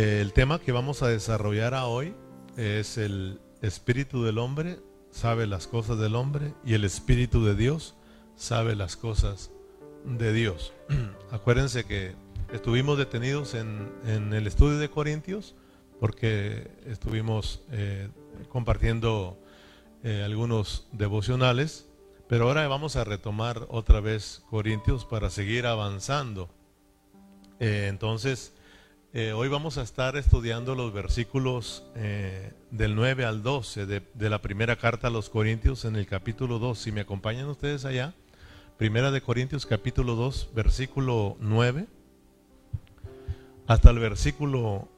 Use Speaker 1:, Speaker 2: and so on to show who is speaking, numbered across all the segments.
Speaker 1: Eh, el tema que vamos a desarrollar hoy es el espíritu del hombre sabe las cosas del hombre y el espíritu de Dios sabe las cosas de Dios. Acuérdense que estuvimos detenidos en, el estudio de Corintios porque estuvimos eh, compartiendo eh, algunos devocionales, pero ahora vamos a retomar otra vez Corintios para seguir avanzando. Entonces, hoy vamos a estar estudiando los versículos del 9 al 12 de, la primera carta a los Corintios en el capítulo 2. Si me acompañan ustedes allá, primera de Corintios capítulo 2, versículo 9 hasta el versículo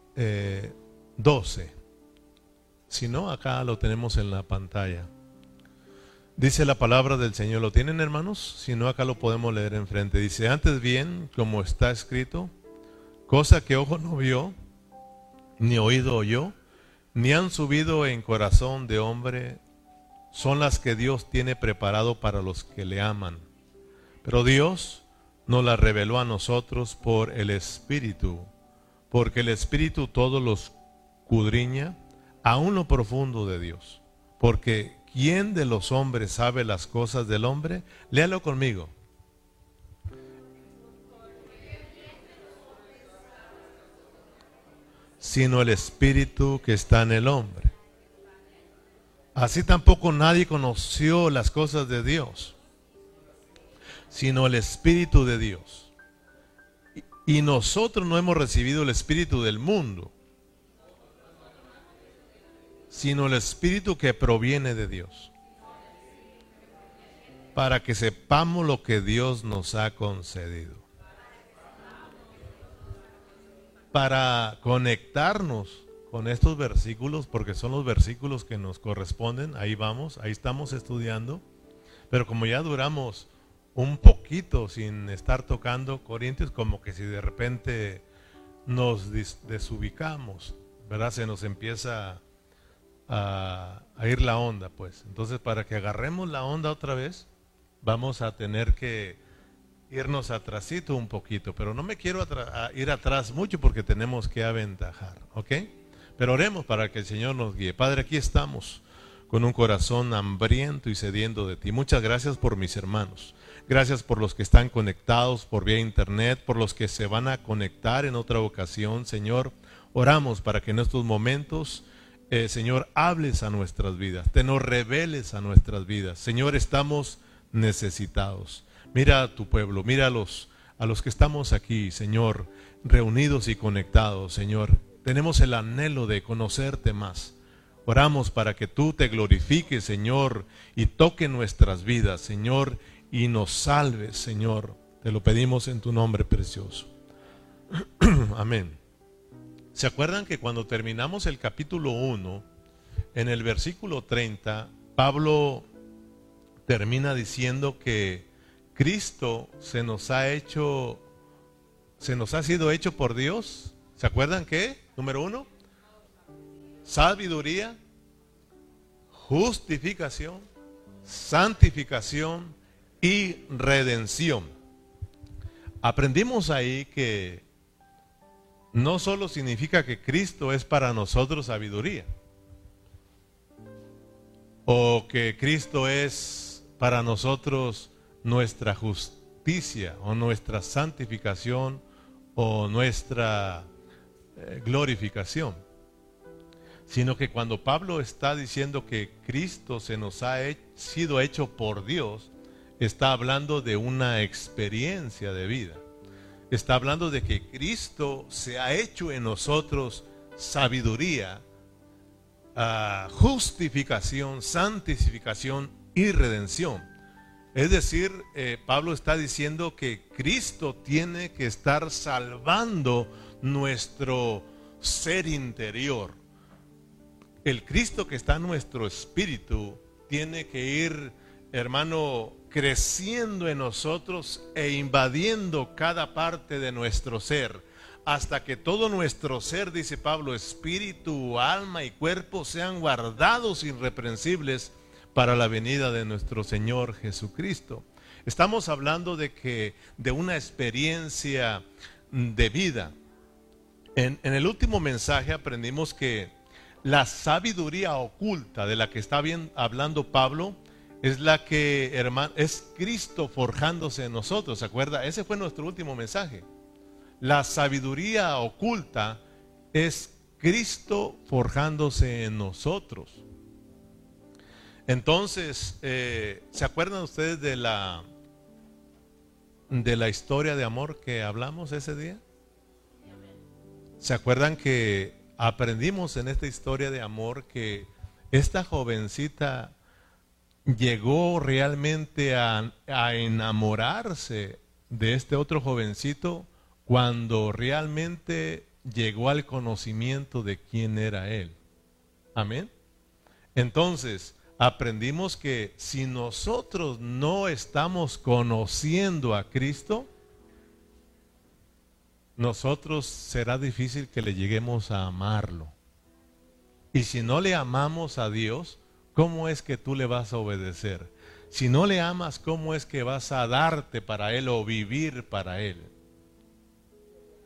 Speaker 1: 12. Eh, si no, acá lo tenemos en la pantalla. Dice la palabra del Señor. ¿Lo tienen, hermanos? Si no, acá lo podemos leer enfrente. Dice, antes bien, como está escrito, cosa que ojo no vio, ni oído oyó, ni han subido en corazón de hombre, son las que Dios tiene preparado para los que le aman. Pero Dios nos las reveló a nosotros por el Espíritu porque el Espíritu todo los cudriña aún lo profundo de Dios. Porque ¿quién de los hombres sabe las cosas del hombre? Léalo conmigo. Sino el Espíritu que está en el hombre. Así tampoco nadie conoció las cosas de Dios, sino el Espíritu de Dios. Y nosotros no hemos recibido el espíritu del mundo, sino el espíritu que proviene de Dios. Para que sepamos lo que Dios nos ha concedido. Para conectarnos con estos versículos, porque son los versículos que nos corresponden, ahí vamos, ahí estamos estudiando. Pero como ya duramos un poquito sin estar tocando Corintios, como que si de repente nos desubicamos, ¿verdad? Se nos empieza a, ir la onda, pues. Entonces, para que agarremos la onda otra vez, vamos a tener que irnos atrasito un poquito, pero no me quiero ir atrás mucho porque tenemos que aventajar, ¿ok? Pero oremos para que el Señor nos guíe. Padre, aquí estamos con un corazón hambriento y sediento de ti. Muchas gracias por mis hermanos. Gracias por los que están conectados por vía internet, por los que se van a conectar en otra ocasión, Señor. Oramos para que en estos momentos, eh, Señor, hables a nuestras vidas, te nos reveles a nuestras vidas. Señor, estamos necesitados. Mira a tu pueblo, mira a los, a los que estamos aquí, Señor, reunidos y conectados, Señor. Tenemos el anhelo de conocerte más. Oramos para que tú te glorifiques, Señor, y toque nuestras vidas, Señor, y nos salves, Señor. Te lo pedimos en tu nombre precioso. Amén. ¿Se acuerdan que cuando terminamos el capítulo 1, en el versículo 30, Pablo termina diciendo que Cristo se nos ha hecho, se nos ha sido hecho por Dios? ¿Se acuerdan qué? Número uno, sabiduría, justificación, santificación y redención. Aprendimos ahí que no solo significa que Cristo es para nosotros sabiduría, o que Cristo es para nosotros nuestra justicia o nuestra santificación o nuestra eh, glorificación, sino que cuando Pablo está diciendo que Cristo se nos ha sido hecho por Dios, está hablando de una experiencia de vida. Está hablando de que Cristo se ha hecho en nosotros sabiduría, ah, justificación, santificación y redención. Es decir, eh, Pablo está diciendo que Cristo tiene que estar salvando nuestro ser interior. El Cristo que está en nuestro espíritu tiene que ir, hermano, creciendo en nosotros e invadiendo cada parte de nuestro ser, hasta que todo nuestro ser, dice Pablo, espíritu, alma y cuerpo sean guardados irreprensibles para la venida de nuestro Señor Jesucristo. Estamos hablando de que de una experiencia de vida. En, en el último mensaje aprendimos que la sabiduría oculta de la que está bien hablando Pablo es la que, hermano, es Cristo forjándose en nosotros, ¿se acuerda? Ese fue nuestro último mensaje. La sabiduría oculta es Cristo forjándose en nosotros. Entonces, eh, ¿se acuerdan ustedes de la de la historia de amor que hablamos ese día? ¿Se acuerdan que aprendimos en esta historia de amor que esta jovencita llegó realmente a, a enamorarse de este otro jovencito cuando realmente llegó al conocimiento de quién era él? Amén. Entonces, aprendimos que si nosotros no estamos conociendo a Cristo, nosotros será difícil que le lleguemos a amarlo. Y si no le amamos a Dios, ¿cómo es que tú le vas a obedecer? Si no le amas, ¿cómo es que vas a darte para Él o vivir para Él?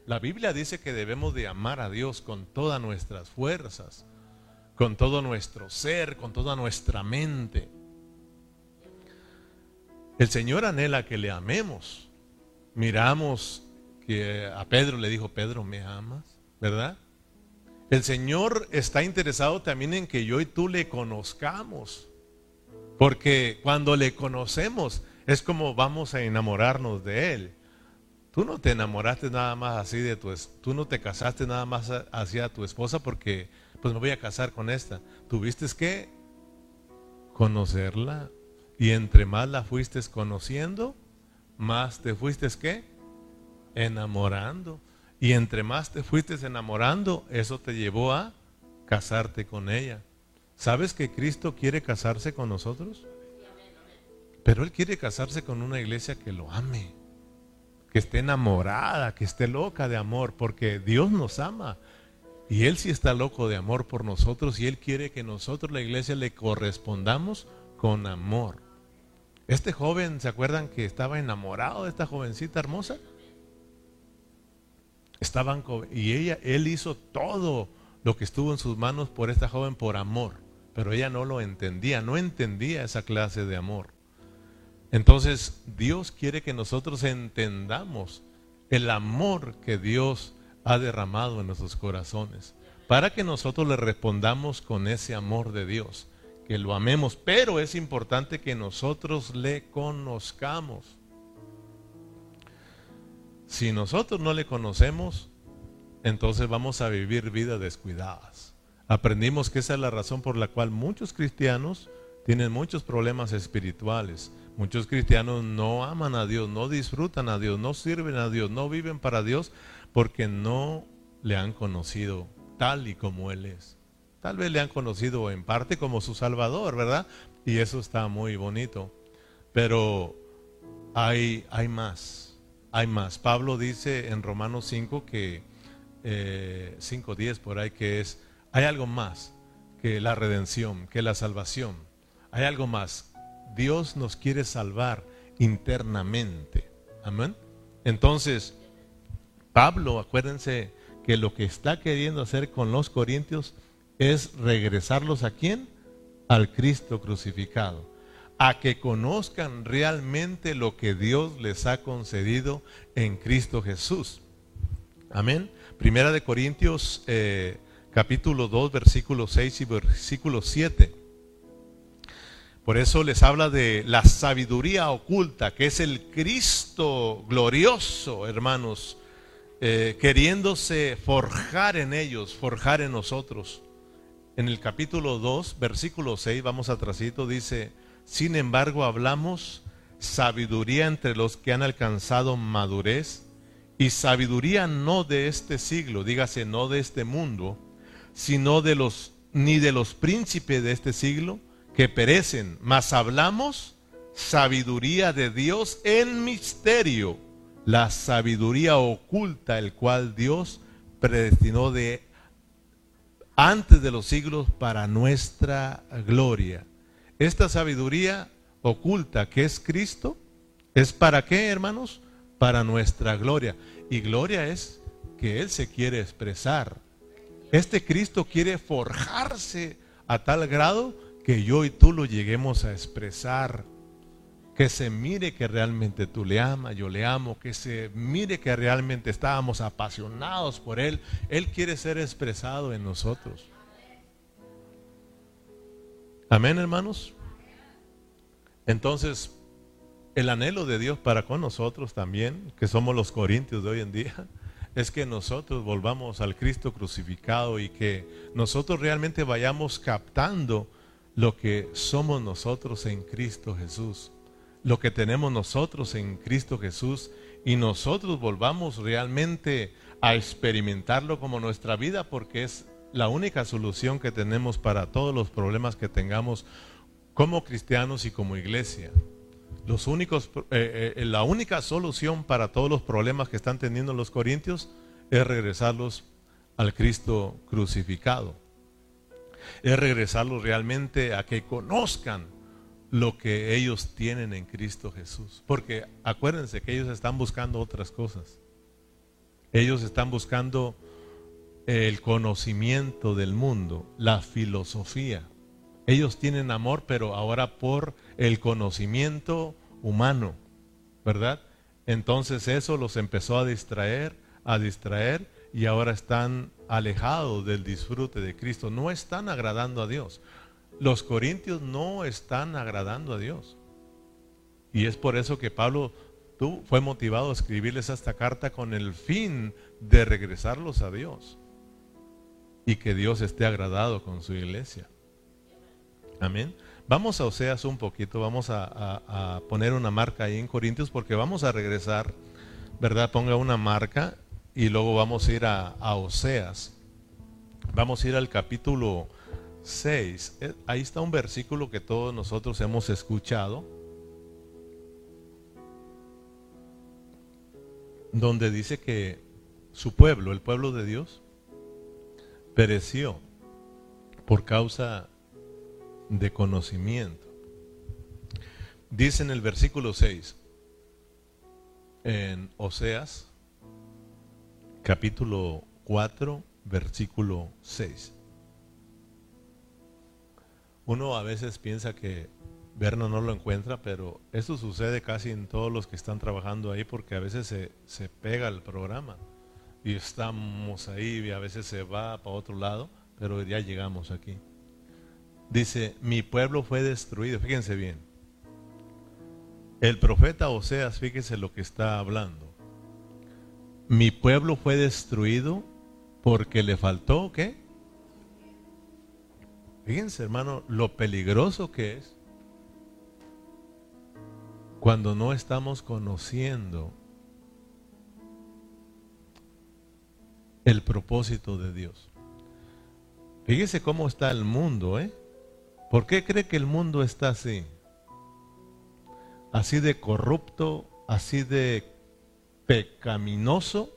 Speaker 1: La Biblia dice que debemos de amar a Dios con todas nuestras fuerzas, con todo nuestro ser, con toda nuestra mente. El Señor anhela que le amemos. Miramos que a Pedro le dijo, Pedro, ¿me amas? ¿Verdad? El Señor está interesado también en que yo y tú le conozcamos. Porque cuando le conocemos es como vamos a enamorarnos de Él. Tú no te enamoraste nada más así de tu, tú no te casaste nada más hacia tu esposa porque pues me voy a casar con esta. Tuviste que conocerla y entre más la fuiste conociendo, más te fuiste que enamorando. Y entre más te fuiste enamorando, eso te llevó a casarte con ella. ¿Sabes que Cristo quiere casarse con nosotros? Pero Él quiere casarse con una iglesia que lo ame, que esté enamorada, que esté loca de amor, porque Dios nos ama. Y Él sí está loco de amor por nosotros y Él quiere que nosotros, la iglesia, le correspondamos con amor. Este joven, ¿se acuerdan que estaba enamorado de esta jovencita hermosa? Estaban y ella, él hizo todo lo que estuvo en sus manos por esta joven por amor, pero ella no lo entendía, no entendía esa clase de amor. Entonces, Dios quiere que nosotros entendamos el amor que Dios ha derramado en nuestros corazones, para que nosotros le respondamos con ese amor de Dios, que lo amemos, pero es importante que nosotros le conozcamos. Si nosotros no le conocemos, entonces vamos a vivir vidas descuidadas. Aprendimos que esa es la razón por la cual muchos cristianos tienen muchos problemas espirituales. Muchos cristianos no aman a Dios, no disfrutan a Dios, no sirven a Dios, no viven para Dios porque no le han conocido tal y como Él es. Tal vez le han conocido en parte como su Salvador, ¿verdad? Y eso está muy bonito. Pero hay, hay más, hay más. Pablo dice en Romanos 5 que, eh, 5.10 por ahí, que es, hay algo más que la redención, que la salvación. Hay algo más. Dios nos quiere salvar internamente. Amén. Entonces, Pablo, acuérdense que lo que está queriendo hacer con los corintios es regresarlos a quién? Al Cristo crucificado. A que conozcan realmente lo que Dios les ha concedido en Cristo Jesús. Amén. Primera de Corintios eh, capítulo 2 versículo 6 y versículo 7. Por eso les habla de la sabiduría oculta, que es el Cristo glorioso, hermanos, eh, queriéndose forjar en ellos, forjar en nosotros. En el capítulo 2, versículo 6, vamos atrasito, dice, sin embargo hablamos sabiduría entre los que han alcanzado madurez y sabiduría no de este siglo, dígase no de este mundo, sino de los ni de los príncipes de este siglo que perecen, mas hablamos sabiduría de Dios en misterio la sabiduría oculta, el cual Dios predestinó de antes de los siglos para nuestra gloria. Esta sabiduría oculta que es Cristo, ¿es para qué, hermanos? Para nuestra gloria. Y gloria es que Él se quiere expresar. Este Cristo quiere forjarse a tal grado que yo y tú lo lleguemos a expresar. Que se mire que realmente tú le amas, yo le amo, que se mire que realmente estábamos apasionados por Él. Él quiere ser expresado en nosotros. Amén, hermanos. Entonces, el anhelo de Dios para con nosotros también, que somos los corintios de hoy en día, es que nosotros volvamos al Cristo crucificado y que nosotros realmente vayamos captando lo que somos nosotros en Cristo Jesús, lo que tenemos nosotros en Cristo Jesús y nosotros volvamos realmente a experimentarlo como nuestra vida porque es la única solución que tenemos para todos los problemas que tengamos como cristianos y como iglesia. Los únicos, eh, eh, la única solución para todos los problemas que están teniendo los corintios es regresarlos al Cristo crucificado. Es regresarlos realmente a que conozcan lo que ellos tienen en Cristo Jesús. Porque acuérdense que ellos están buscando otras cosas. Ellos están buscando el conocimiento del mundo, la filosofía. Ellos tienen amor, pero ahora por el conocimiento humano, ¿verdad? Entonces eso los empezó a distraer, a distraer y ahora están alejados del disfrute de Cristo. No están agradando a Dios. Los corintios no están agradando a Dios. Y es por eso que Pablo tú, fue motivado a escribirles esta carta con el fin de regresarlos a Dios y que Dios esté agradado con su iglesia. Amén. Vamos a Oseas un poquito, vamos a, poner una marca ahí en Corintios porque vamos a regresar, ¿verdad? Ponga una marca y luego vamos a ir a, a Oseas. Vamos a ir al capítulo 6. Eh, ahí está un versículo que todos nosotros hemos escuchado, donde dice que su pueblo, el pueblo de Dios, pereció por causa de conocimiento. Dice en el versículo 6, en Oseas, capítulo 4, versículo 6. Uno a veces piensa que Berna no lo encuentra, pero eso sucede casi en todos los que están trabajando ahí porque a veces se, se pega el programa y estamos ahí y a veces se va para otro lado, pero ya llegamos aquí. Dice, mi pueblo fue destruido. Fíjense bien. El profeta Oseas, fíjense lo que está hablando. Mi pueblo fue destruido porque le faltó, ¿qué? Fíjense, hermano, lo peligroso que es cuando no estamos conociendo el propósito de Dios. Fíjese cómo está el mundo, ¿eh? ¿Por qué cree que el mundo está así? Así de corrupto, así de pecaminoso,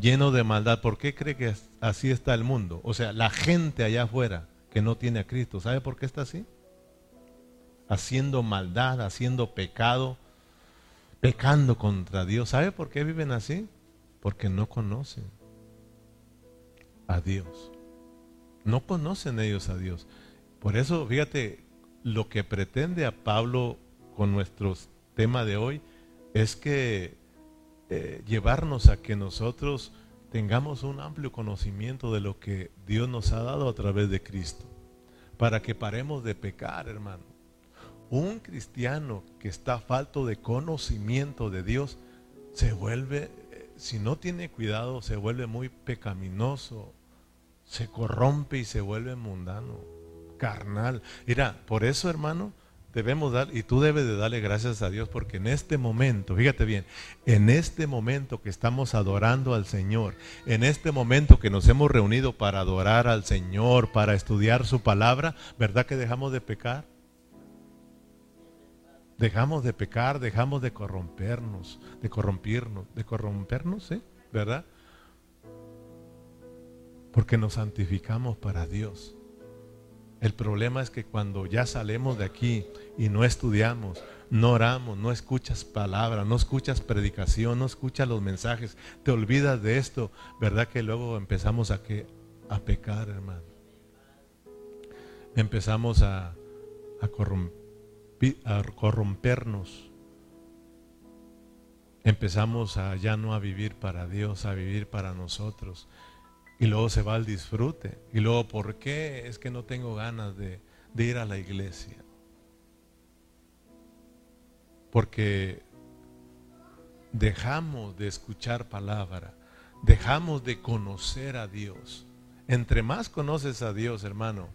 Speaker 1: lleno de maldad. ¿Por qué cree que así está el mundo? O sea, la gente allá afuera que no tiene a Cristo, ¿sabe por qué está así? Haciendo maldad, haciendo pecado, pecando contra Dios. ¿Sabe por qué viven así? Porque no conocen a Dios. No conocen ellos a Dios. Por eso, fíjate, lo que pretende a Pablo con nuestro tema de hoy es que eh, llevarnos a que nosotros tengamos un amplio conocimiento de lo que Dios nos ha dado a través de Cristo, para que paremos de pecar, hermano. Un cristiano que está falto de conocimiento de Dios se vuelve, eh, si no tiene cuidado, se vuelve muy pecaminoso, se corrompe y se vuelve mundano carnal. Mira, por eso, hermano, debemos dar, y tú debes de darle gracias a Dios, porque en este momento, fíjate bien, en este momento que estamos adorando al Señor, en este momento que nos hemos reunido para adorar al Señor, para estudiar su palabra, ¿verdad que dejamos de pecar? Dejamos de pecar, dejamos de corrompernos, de corrompirnos, de corrompernos, ¿eh? ¿verdad? Porque nos santificamos para Dios. El problema es que cuando ya salimos de aquí y no estudiamos, no oramos, no escuchas palabra, no escuchas predicación, no escuchas los mensajes, te olvidas de esto, ¿verdad que luego empezamos a, que, a pecar, hermano? Empezamos a, a, a corrompernos. Empezamos a ya no a vivir para Dios, a vivir para nosotros. Y luego se va al disfrute. Y luego, ¿por qué? Es que no tengo ganas de, de ir a la iglesia porque dejamos de escuchar palabra, dejamos de conocer a Dios. Entre más conoces a Dios, hermano,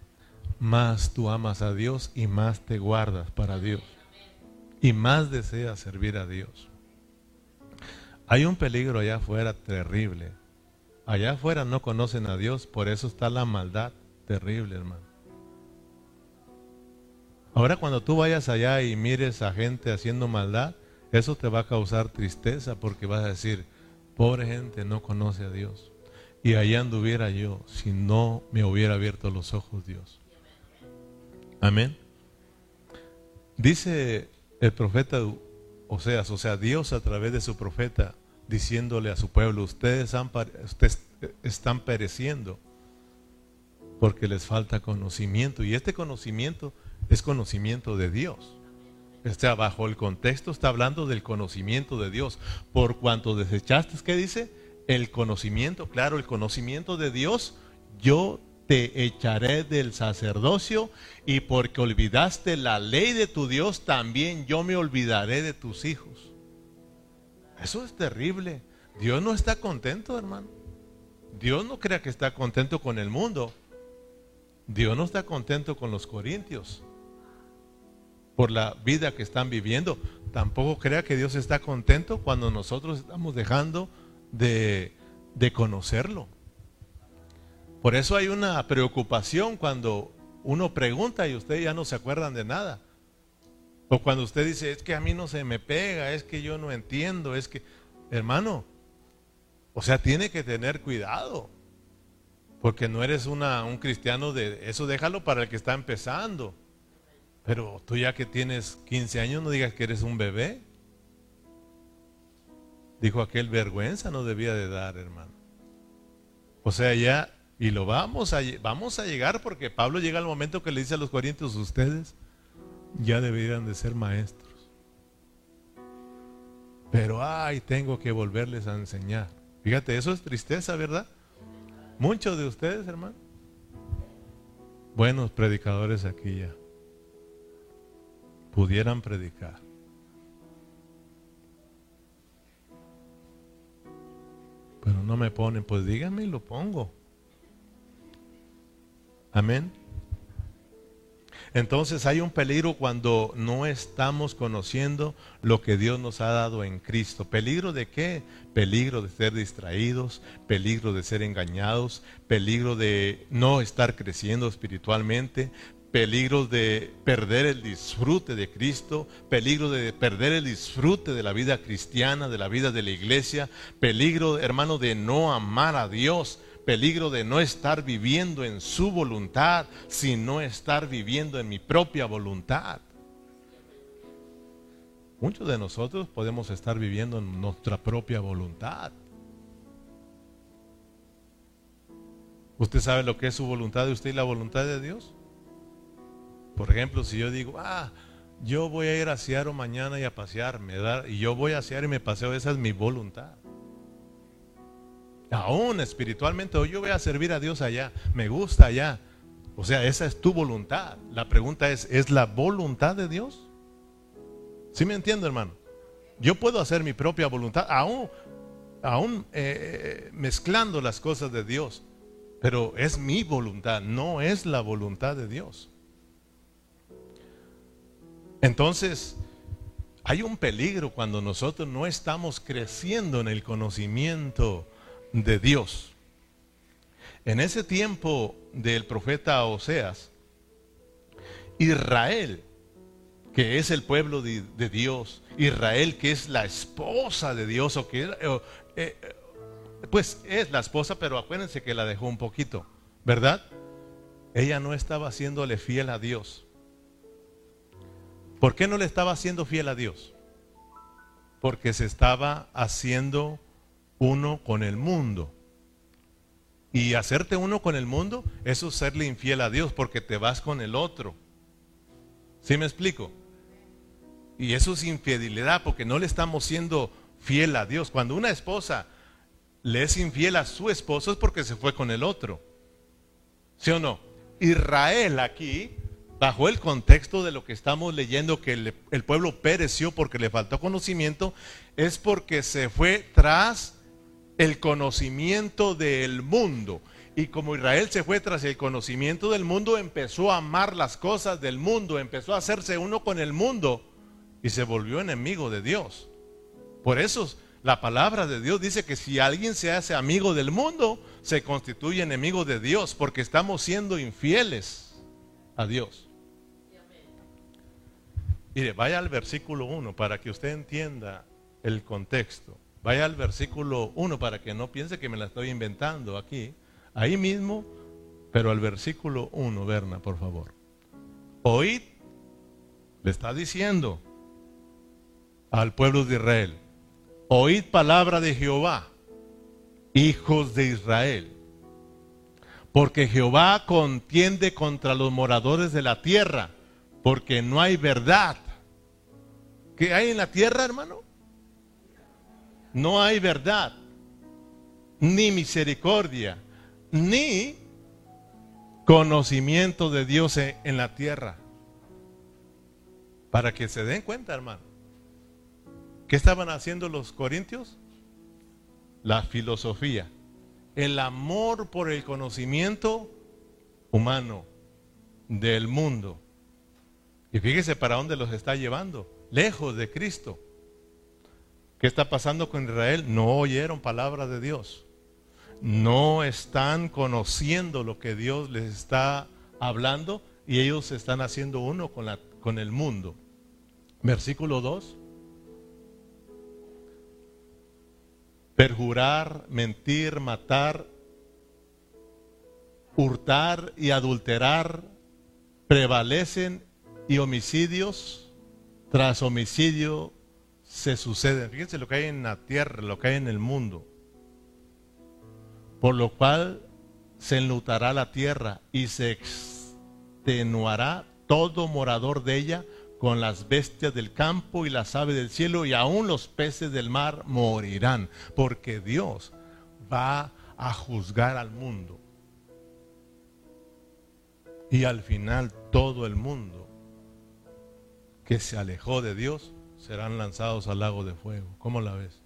Speaker 1: más tú amas a Dios y más te guardas para Dios. Y más deseas servir a Dios. Hay un peligro allá afuera terrible. Allá afuera no conocen a Dios, por eso está la maldad terrible, hermano. Ahora cuando tú vayas allá y mires a gente haciendo maldad, eso te va a causar tristeza porque vas a decir, pobre gente no conoce a Dios. Y allá anduviera yo si no me hubiera abierto los ojos Dios. Amén. Dice el profeta Oseas, o sea, Dios a través de su profeta, diciéndole a su pueblo, ustedes, ustedes están pereciendo porque les falta conocimiento. Y este conocimiento es conocimiento de Dios. Está bajo el contexto, está hablando del conocimiento de Dios. Por cuanto desechaste, ¿qué dice? El conocimiento, claro, el conocimiento de Dios, yo te echaré del sacerdocio y porque olvidaste la ley de tu Dios, también yo me olvidaré de tus hijos. Eso es terrible. Dios no está contento, hermano. Dios no crea que está contento con el mundo. Dios no está contento con los corintios por la vida que están viviendo. Tampoco crea que Dios está contento cuando nosotros estamos dejando de, conocerlo. Por eso hay una preocupación cuando uno pregunta y ustedes ya no se acuerdan de nada. O cuando usted dice, es que a mí no se me pega, es que yo no entiendo, es que, hermano, o sea, tiene que tener cuidado. Porque no eres una, un cristiano de eso, déjalo para el que está empezando. Pero tú ya que tienes 15 años no digas que eres un bebé. Dijo aquel vergüenza no debía de dar, hermano. O sea, ya, y lo vamos a, vamos a llegar porque Pablo llega al momento que le dice a los corintios, ustedes ya deberían de ser maestros. Pero, ay, tengo que volverles a enseñar. Fíjate, eso es tristeza, ¿verdad? Muchos de ustedes, hermano. Buenos predicadores aquí ya pudieran predicar. Pero no me ponen, pues díganme y lo pongo. Amén. Entonces hay un peligro cuando no estamos conociendo lo que Dios nos ha dado en Cristo. ¿Peligro de qué? Peligro de ser distraídos, peligro de ser engañados, peligro de no estar creciendo espiritualmente, peligro de perder el disfrute de Cristo, peligro de perder el disfrute de la vida cristiana, de la vida de la iglesia, peligro, hermano, de no amar a Dios, peligro de no estar viviendo en su voluntad, sino estar viviendo en mi propia voluntad. Muchos de nosotros podemos estar viviendo en nuestra propia voluntad. ¿Usted sabe lo que es su voluntad de usted y la voluntad de Dios? Por ejemplo, si yo digo, ah, yo voy a ir a Seattle mañana y a pasearme, y yo voy a Seattle y me paseo, esa es mi voluntad. Aún espiritualmente, yo voy a servir a Dios allá, me gusta allá. O sea, esa es tu voluntad. La pregunta es, ¿es la voluntad de Dios? ¿Sí me entiendo, hermano? Yo puedo hacer mi propia voluntad, aún, aún eh, mezclando las cosas de Dios, pero es mi voluntad, no es la voluntad de Dios. Entonces, hay un peligro cuando nosotros no estamos creciendo en el conocimiento de Dios. En ese tiempo del profeta Oseas, Israel, que es el pueblo de, Dios, Israel que es la esposa de Dios, o que eh, eh, pues es la esposa, pero acuérdense que la dejó un poquito, ¿verdad? Ella no estaba haciéndole fiel a Dios ¿Por qué no le estaba haciendo fiel a Dios? Porque se estaba haciendo uno con el mundo. Y hacerte uno con el mundo, eso es serle infiel a Dios, porque te vas con el otro. ¿Sí me explico? Y eso es infidelidad, porque no le estamos siendo fiel a Dios. Cuando una esposa le es infiel a su esposo es porque se fue con el otro. ¿Sí o no? Israel aquí, bajo el contexto de lo que estamos leyendo, que el, el pueblo pereció porque le faltó conocimiento, es porque se fue tras el conocimiento del mundo. Y como Israel se fue tras el conocimiento del mundo, empezó a amar las cosas del mundo, empezó a hacerse uno con el mundo y se volvió enemigo de Dios. Por eso la palabra de Dios dice que si alguien se hace amigo del mundo, se constituye enemigo de Dios, porque estamos siendo infieles a Dios. Mire, vaya al versículo 1 para que usted entienda el contexto. Vaya al versículo 1 para que no piense que me la estoy inventando aquí. Ahí mismo, pero al versículo 1, Berna, por favor. Oíd, le está diciendo al pueblo de Israel, oíd palabra de Jehová, hijos de Israel, porque Jehová contiende contra los moradores de la tierra, porque no hay verdad. ¿Qué hay en la tierra, hermano? No hay verdad, ni misericordia, ni conocimiento de Dios en la tierra. Para que se den cuenta, hermano. ¿Qué estaban haciendo los corintios? La filosofía, el amor por el conocimiento humano del mundo. Y fíjese para dónde los está llevando, lejos de Cristo. ¿Qué está pasando con Israel? No oyeron palabra de Dios. No están conociendo lo que Dios les está hablando y ellos se están haciendo uno con, con el mundo. Versículo 2. Perjurar, mentir, matar, hurtar y adulterar prevalecen y homicidios tras homicidio se suceden. Fíjense lo que hay en la tierra, lo que hay en el mundo. Por lo cual se enlutará la tierra y se extenuará todo morador de ella con las bestias del campo y las aves del cielo y aún los peces del mar morirán, porque Dios va a juzgar al mundo. Y al final todo el mundo que se alejó de Dios serán lanzados al lago de fuego. ¿Cómo la ves?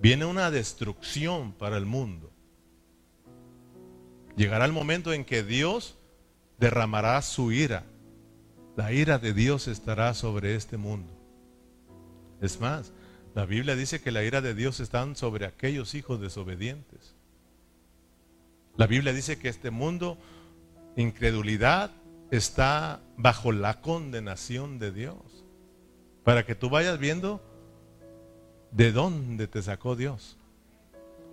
Speaker 1: Viene una destrucción para el mundo. Llegará el momento en que Dios derramará su ira. La ira de Dios estará sobre este mundo. Es más, la Biblia dice que la ira de Dios está sobre aquellos hijos desobedientes. La Biblia dice que este mundo, incredulidad, está bajo la condenación de Dios. Para que tú vayas viendo de dónde te sacó Dios.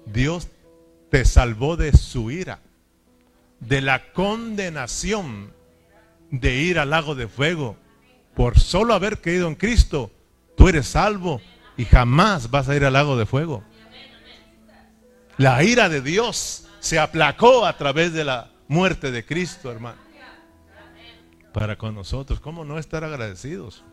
Speaker 1: Dios te salvó de su ira, de la condenación de ir al lago de fuego. Por solo haber creído en Cristo, tú eres salvo y jamás vas a ir al lago de fuego. La ira de Dios se aplacó a través de la muerte de Cristo, hermano para con nosotros. ¿Cómo no estar agradecidos?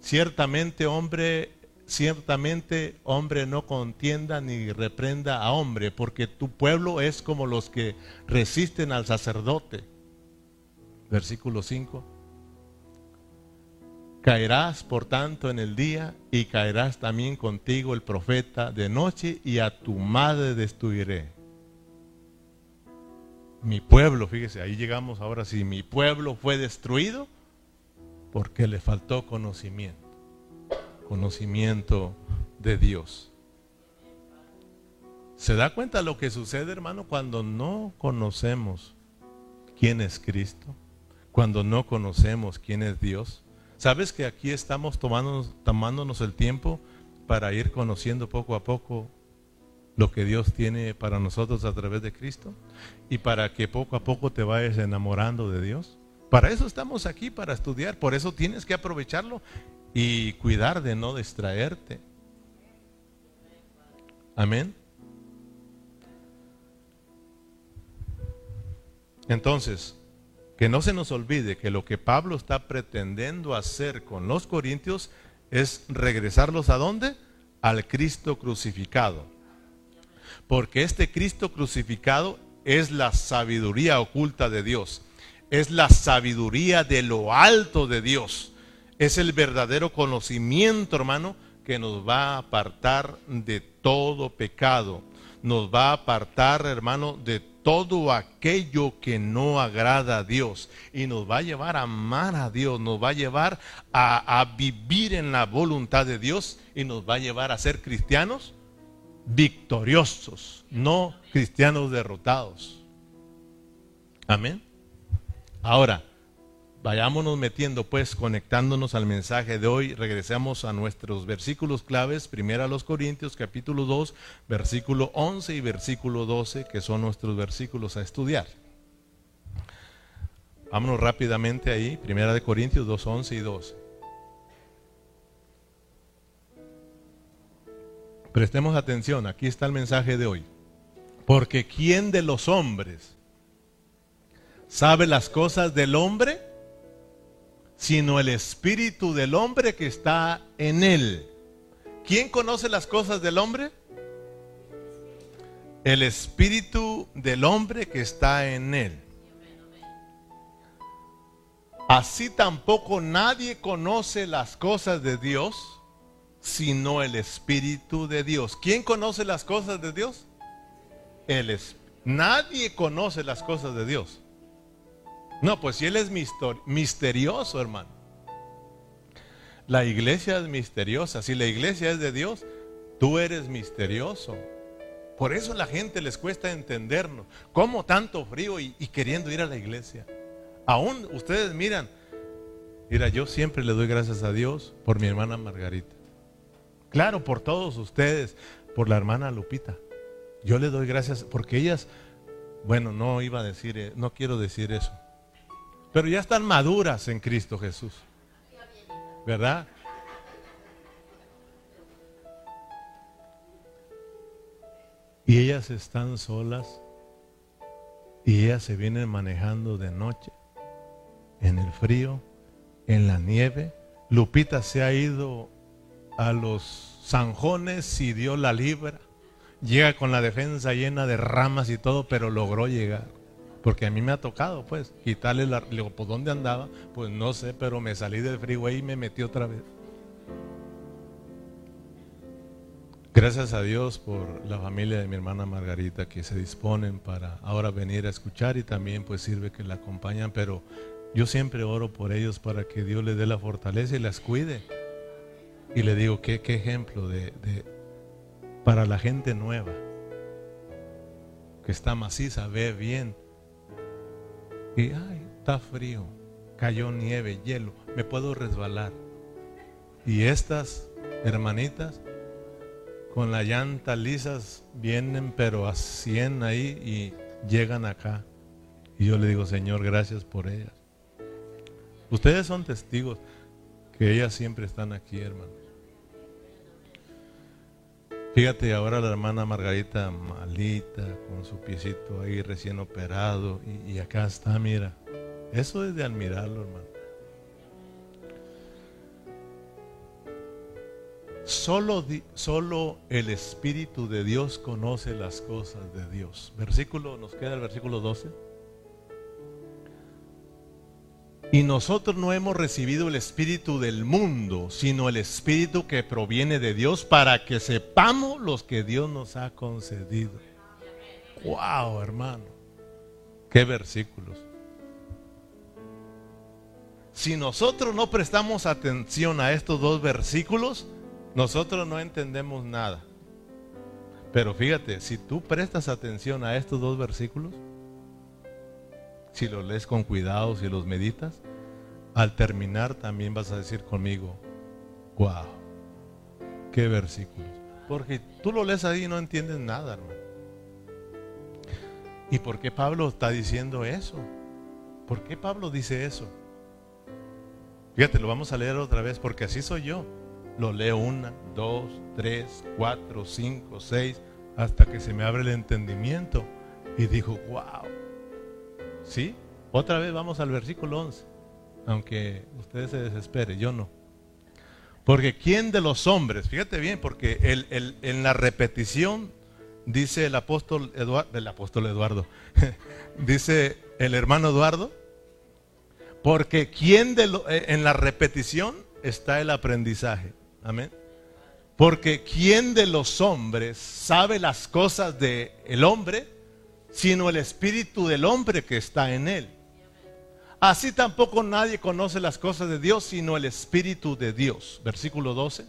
Speaker 1: Ciertamente, hombre, ciertamente, hombre no contienda ni reprenda a hombre, porque tu pueblo es como los que resisten al sacerdote. Versículo 5. Caerás, por tanto, en el día y caerás también contigo el profeta de noche y a tu madre destruiré mi pueblo, fíjese, ahí llegamos ahora sí, mi pueblo fue destruido porque le faltó conocimiento, conocimiento de Dios. ¿Se da cuenta lo que sucede, hermano, cuando no conocemos quién es Cristo? Cuando no conocemos quién es Dios. ¿Sabes que aquí estamos tomándonos, tomándonos el tiempo para ir conociendo poco a poco lo que Dios tiene para nosotros a través de Cristo y para que poco a poco te vayas enamorando de Dios. Para eso estamos aquí, para estudiar. Por eso tienes que aprovecharlo y cuidar de no distraerte. Amén. Entonces, que no se nos olvide que lo que Pablo está pretendiendo hacer con los corintios es regresarlos a dónde? Al Cristo crucificado. Porque este Cristo crucificado es la sabiduría oculta de Dios. Es la sabiduría de lo alto de Dios. Es el verdadero conocimiento, hermano, que nos va a apartar de todo pecado. Nos va a apartar, hermano, de todo aquello que no agrada a Dios. Y nos va a llevar a amar a Dios. Nos va a llevar a, vivir en la voluntad de Dios. Y nos va a llevar a ser cristianos victoriosos, no cristianos derrotados. Amén. Ahora, vayámonos metiendo pues, conectándonos al mensaje de hoy, regresemos a nuestros versículos claves, primero a los Corintios capítulo 2, versículo 11 y versículo 12, que son nuestros versículos a estudiar. Vámonos rápidamente ahí, primera de Corintios 2, 11 y 12. Prestemos atención, aquí está el mensaje de hoy. Porque ¿quién de los hombres sabe las cosas del hombre? Sino el espíritu del hombre que está en él. ¿Quién conoce las cosas del hombre? El espíritu del hombre que está en él. Así tampoco nadie conoce las cosas de Dios sino el Espíritu de Dios. ¿Quién conoce las cosas de Dios? Él Nadie conoce las cosas de Dios. No, pues si Él es misterioso, hermano. La iglesia es misteriosa. Si la iglesia es de Dios, tú eres misterioso. Por eso a la gente les cuesta entendernos. ¿Cómo tanto frío y, y queriendo ir a la iglesia? Aún ustedes miran, mira, yo siempre le doy gracias a Dios por mi hermana Margarita. Claro, por todos ustedes, por la hermana Lupita. Yo le doy gracias porque ellas, bueno, no iba a decir, eh, no quiero decir eso, pero ya están maduras en Cristo Jesús. ¿Verdad? Y ellas están solas y ellas se vienen manejando de noche, en el frío, en la nieve. Lupita se ha ido a los zanjones y dio la libra. Llega con la defensa llena de ramas y todo, pero logró llegar. Porque a mí me ha tocado, pues, quitarle la... ¿por dónde andaba? Pues no sé, pero me salí del freeway y me metí otra vez. Gracias a Dios por la familia de mi hermana Margarita que se disponen para ahora venir a escuchar y también pues sirve que la acompañan, pero yo siempre oro por ellos para que Dios les dé la fortaleza y las cuide. Y le digo, qué, qué ejemplo de, para la gente nueva, que está maciza, ve bien. Y, ay, está frío, cayó nieve, hielo, me puedo resbalar. Y estas hermanitas con la llanta lisas vienen pero a 100 ahí y llegan acá. Y yo le digo, Señor, gracias por ellas. Ustedes son testigos que ellas siempre están aquí, hermano. Fíjate ahora la hermana Margarita malita, con su piecito ahí recién operado, y, acá está, mira. Eso es de admirarlo, hermano. Solo, solo el Espíritu de Dios conoce las cosas de Dios. Versículo, nos queda el versículo 12. Y nosotros no hemos recibido el espíritu del mundo, sino el espíritu que proviene de Dios para que sepamos los que Dios nos ha concedido. Wow, hermano. Qué versículos. Si nosotros no prestamos atención a estos dos versículos, nosotros no entendemos nada. Pero fíjate, si tú prestas atención a estos dos versículos, si los lees con cuidado, si los meditas, al terminar también vas a decir conmigo, wow, qué versículos. Porque tú lo lees ahí y no entiendes nada, hermano. ¿Y por qué Pablo está diciendo eso? ¿Por qué Pablo dice eso? Fíjate, lo vamos a leer otra vez porque así soy yo. Lo leo una, dos, tres, cuatro, cinco, seis, hasta que se me abre el entendimiento. Y dijo, wow. ¿Sí? Otra vez vamos al versículo 11. Aunque ustedes se desesperen, yo no. Porque ¿quién de los hombres? Fíjate bien, porque en la repetición dice el apóstol Eduardo, el apóstol Eduardo, dice el hermano Eduardo, porque ¿quién de eh, en la repetición está el aprendizaje. Amén. Porque ¿quién de los hombres sabe las cosas del el hombre, sino el espíritu del hombre que está en él? Así tampoco nadie conoce las cosas de Dios, sino el espíritu de Dios. Versículo 12.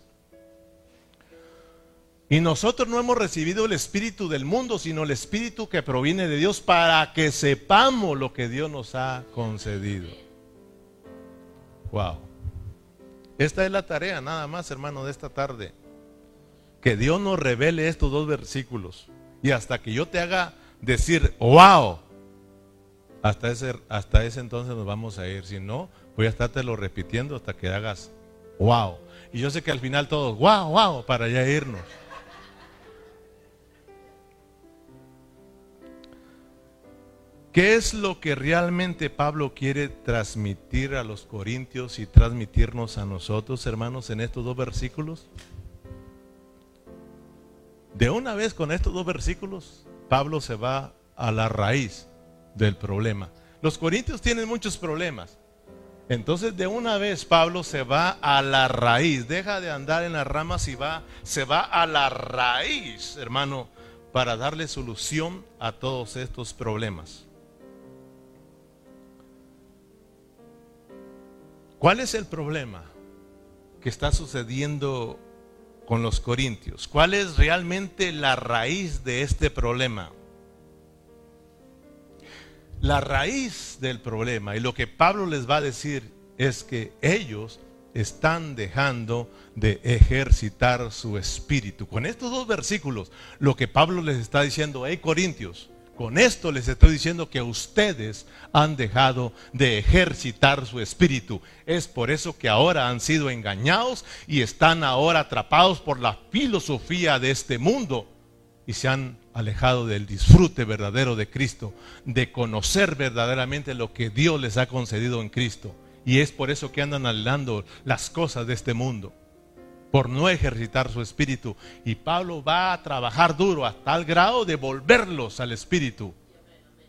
Speaker 1: Y nosotros no hemos recibido el espíritu del mundo, sino el espíritu que proviene de Dios para que sepamos lo que Dios nos ha concedido. Wow. Esta es la tarea nada más, hermano, de esta tarde. Que Dios nos revele estos dos versículos. Y hasta que yo te haga decir, wow, hasta ese, hasta ese entonces nos vamos a ir. Si no, voy a estártelo repitiendo hasta que hagas, wow. Y yo sé que al final todos, wow, wow, para ya irnos. ¿Qué es lo que realmente Pablo quiere transmitir a los corintios y transmitirnos a nosotros, hermanos, en estos dos versículos? De una vez con estos dos versículos, Pablo se va a la raíz del problema. Los corintios tienen muchos problemas. Entonces de una vez Pablo se va a la raíz, deja de andar en las ramas y va, se va a la raíz, hermano, para darle solución a todos estos problemas. ¿Cuál es el problema que está sucediendo con los corintios? ¿Cuál es realmente la raíz de este problema? La raíz del problema y lo que Pablo les va a decir es que ellos están dejando de ejercitar su espíritu. Con estos dos versículos, lo que Pablo les está diciendo, hey Corintios, con esto les estoy diciendo que ustedes han dejado de ejercitar su espíritu. Es por eso que ahora han sido engañados y están ahora atrapados por la filosofía de este mundo y se han alejado del disfrute verdadero de Cristo, de conocer verdaderamente lo que Dios les ha concedido en Cristo. Y es por eso que andan anhelando las cosas de este mundo por no ejercitar su espíritu. Y Pablo va a trabajar duro hasta tal grado de volverlos al espíritu,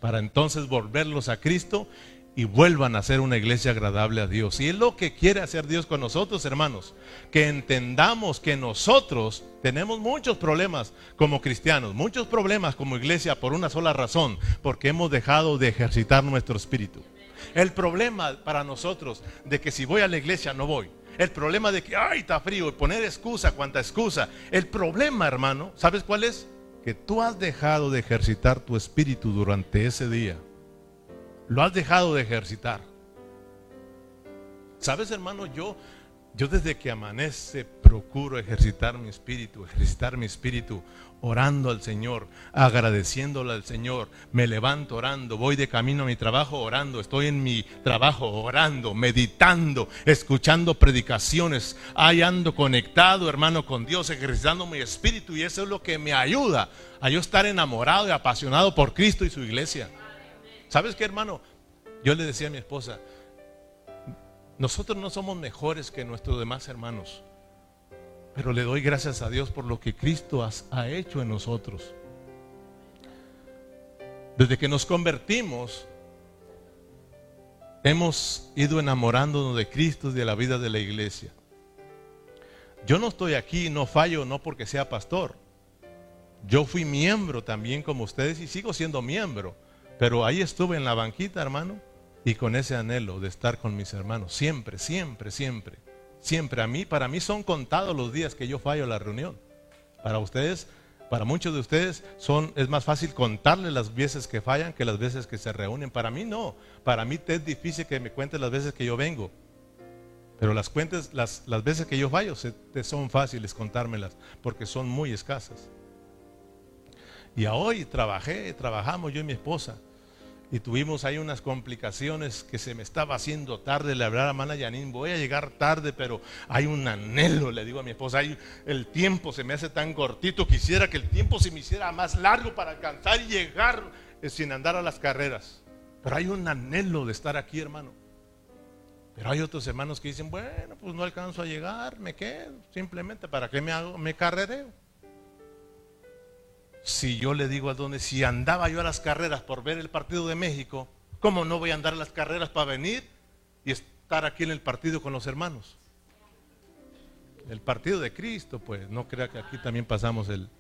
Speaker 1: para entonces volverlos a Cristo y vuelvan a ser una iglesia agradable a Dios. Y es lo que quiere hacer Dios con nosotros, hermanos. Que entendamos que nosotros tenemos muchos problemas como cristianos, muchos problemas como iglesia por una sola razón, porque hemos dejado de ejercitar nuestro espíritu. El problema para nosotros de que si voy a la iglesia no voy, el problema de que, ay, está frío, y poner excusa, cuanta excusa. El problema, hermano, ¿sabes cuál es? Que tú has dejado de ejercitar tu espíritu durante ese día. Lo has dejado de ejercitar. ¿Sabes, hermano? Yo yo desde que amanece procuro ejercitar mi espíritu, ejercitar mi espíritu, orando al Señor, agradeciéndole al Señor. Me levanto orando, voy de camino a mi trabajo orando, estoy en mi trabajo orando, meditando, escuchando predicaciones. Ahí ando conectado, hermano, con Dios, ejercitando mi espíritu y eso es lo que me ayuda a yo estar enamorado y apasionado por Cristo y su iglesia. ¿Sabes qué, hermano? Yo le decía a mi esposa, nosotros no somos mejores que nuestros demás hermanos, pero le doy gracias a Dios por lo que Cristo ha hecho en nosotros. Desde que nos convertimos, hemos ido enamorándonos de Cristo y de la vida de la iglesia. Yo no estoy aquí, no fallo, no porque sea pastor. Yo fui miembro también como ustedes y sigo siendo miembro, pero ahí estuve en la banquita, hermano y con ese anhelo de estar con mis hermanos, siempre, siempre, siempre, siempre. A mí, para mí son contados los días que yo fallo la reunión. Para ustedes, para muchos de ustedes son, es más fácil contarles las veces que fallan que las veces que se reúnen. Para mí no, para mí es difícil que me cuentes las veces que yo vengo. Pero las cuentes, las, las veces que yo fallo, se, te son fáciles contármelas, porque son muy escasas. Y hoy trabajé, trabajamos yo y mi esposa. Y tuvimos ahí unas complicaciones que se me estaba haciendo tarde. Le hablar a Mana Yanin, voy a llegar tarde, pero hay un anhelo, le digo a mi esposa, el tiempo se me hace tan cortito, quisiera que el tiempo se me hiciera más largo para alcanzar y llegar eh, sin andar a las carreras. Pero hay un anhelo de estar aquí, hermano. Pero hay otros hermanos que dicen, bueno, pues no alcanzo a llegar, me quedo, simplemente, ¿para qué me hago? Me carrereo. Si yo le digo a donde, si andaba yo a las carreras por ver el partido de México, ¿cómo no voy a andar a las carreras para venir y estar aquí en el partido con los hermanos? El partido de Cristo, pues, no crea que aquí también pasamos el,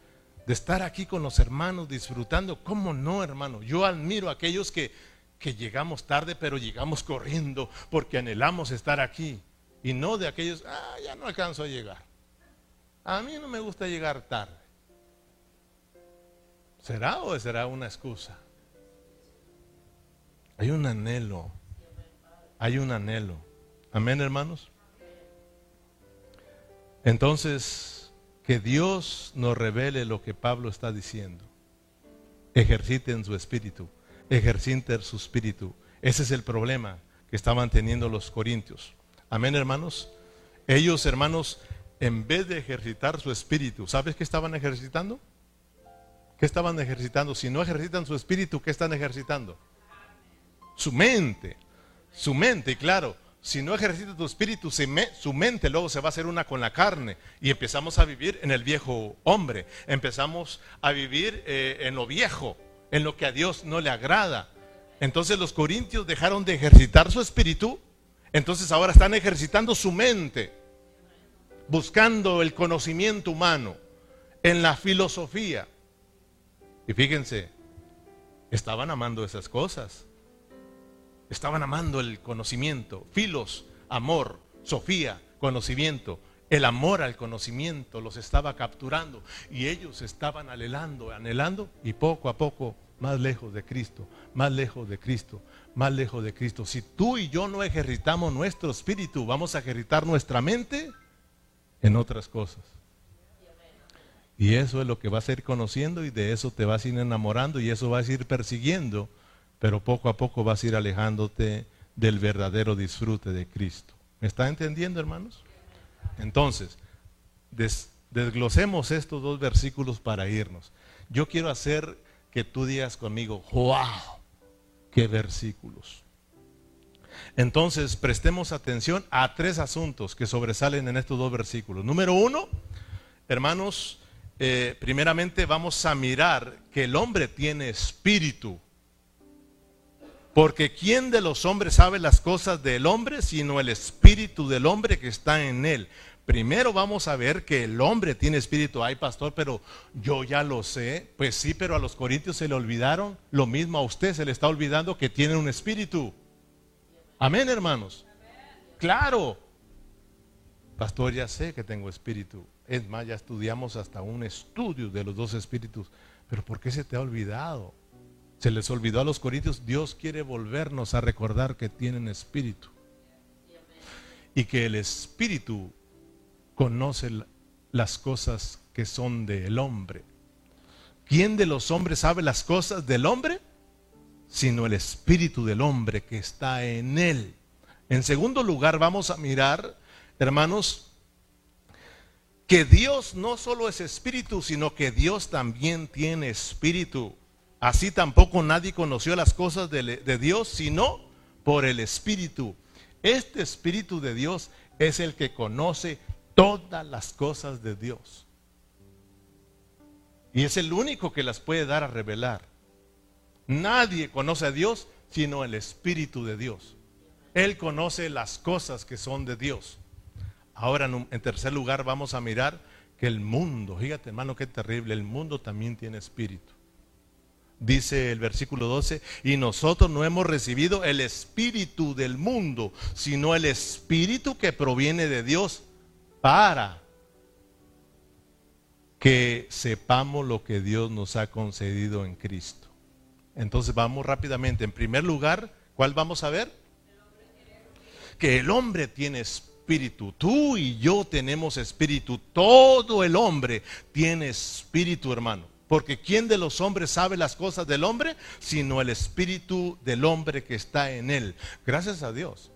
Speaker 1: de estar aquí con los hermanos disfrutando. ¿Cómo no, hermano? Yo admiro a aquellos que, que llegamos tarde, pero llegamos corriendo porque anhelamos estar aquí. Y no de aquellos, ah, ya no alcanzo a llegar. A mí no me gusta llegar tarde. ¿Será o será una excusa? Hay un anhelo. Hay un anhelo. Amén, hermanos. Entonces, que Dios nos revele lo que Pablo está diciendo. Ejerciten su espíritu. Ejerciten su espíritu. Ese es el problema que estaban teniendo los corintios. Amén, hermanos. Ellos, hermanos, en vez de ejercitar su espíritu, ¿sabes qué estaban ejercitando? ¿Qué estaban ejercitando? Si no ejercitan su espíritu, ¿qué están ejercitando? Su mente. Su mente, claro. Si no ejercita tu espíritu, su mente luego se va a hacer una con la carne. Y empezamos a vivir en el viejo hombre. Empezamos a vivir eh, en lo viejo, en lo que a Dios no le agrada. Entonces los corintios dejaron de ejercitar su espíritu. Entonces ahora están ejercitando su mente. Buscando el conocimiento humano. En la filosofía y fíjense, estaban amando esas cosas. Estaban amando el conocimiento. Filos, amor. Sofía, conocimiento. El amor al conocimiento los estaba capturando. Y ellos estaban anhelando, anhelando. Y poco a poco, más lejos de Cristo, más lejos de Cristo, más lejos de Cristo. Si tú y yo no ejercitamos nuestro espíritu, vamos a ejercitar nuestra mente en otras cosas. Y eso es lo que vas a ir conociendo y de eso te vas a ir enamorando y eso vas a ir persiguiendo, pero poco a poco vas a ir alejándote del verdadero disfrute de Cristo. ¿Me está entendiendo, hermanos? Entonces, desglosemos estos dos versículos para irnos. Yo quiero hacer que tú digas conmigo, wow, qué versículos. Entonces, prestemos atención a tres asuntos que sobresalen en estos dos versículos. Número uno, hermanos, eh, primeramente vamos a mirar que el hombre tiene espíritu. Porque ¿quién de los hombres sabe las cosas del hombre sino el espíritu del hombre que está en él? Primero vamos a ver que el hombre tiene espíritu. Ay, pastor, pero yo ya lo sé. Pues sí, pero a los corintios se le olvidaron. Lo mismo a usted se le está olvidando que tiene un espíritu. Amén, hermanos. Claro. Pastor, ya sé que tengo espíritu. Es más, ya estudiamos hasta un estudio de los dos espíritus. Pero ¿por qué se te ha olvidado? Se les olvidó a los corintios. Dios quiere volvernos a recordar que tienen espíritu. Y que el espíritu conoce las cosas que son del hombre. ¿Quién de los hombres sabe las cosas del hombre? Sino el espíritu del hombre que está en él. En segundo lugar, vamos a mirar, hermanos, que Dios no solo es espíritu, sino que Dios también tiene espíritu. Así tampoco nadie conoció las cosas de, Dios, sino por el espíritu. Este espíritu de Dios es el que conoce todas las cosas de Dios. Y es el único que las puede dar a revelar. Nadie conoce a Dios sino el Espíritu de Dios. Él conoce las cosas que son de Dios. Ahora, en tercer lugar, vamos a mirar que el mundo, fíjate hermano, qué terrible, el mundo también tiene espíritu. Dice el versículo 12, y nosotros no hemos recibido el espíritu del mundo, sino el espíritu que proviene de Dios para que sepamos lo que Dios nos ha concedido en Cristo. Entonces vamos rápidamente. En primer lugar, ¿cuál vamos a ver? Que el hombre tiene espíritu espíritu. Tú y yo tenemos espíritu. Todo el hombre tiene espíritu, hermano.
Speaker 2: Porque ¿quién de los hombres sabe las cosas del hombre? Sino el espíritu del hombre que está en él. Gracias a Dios.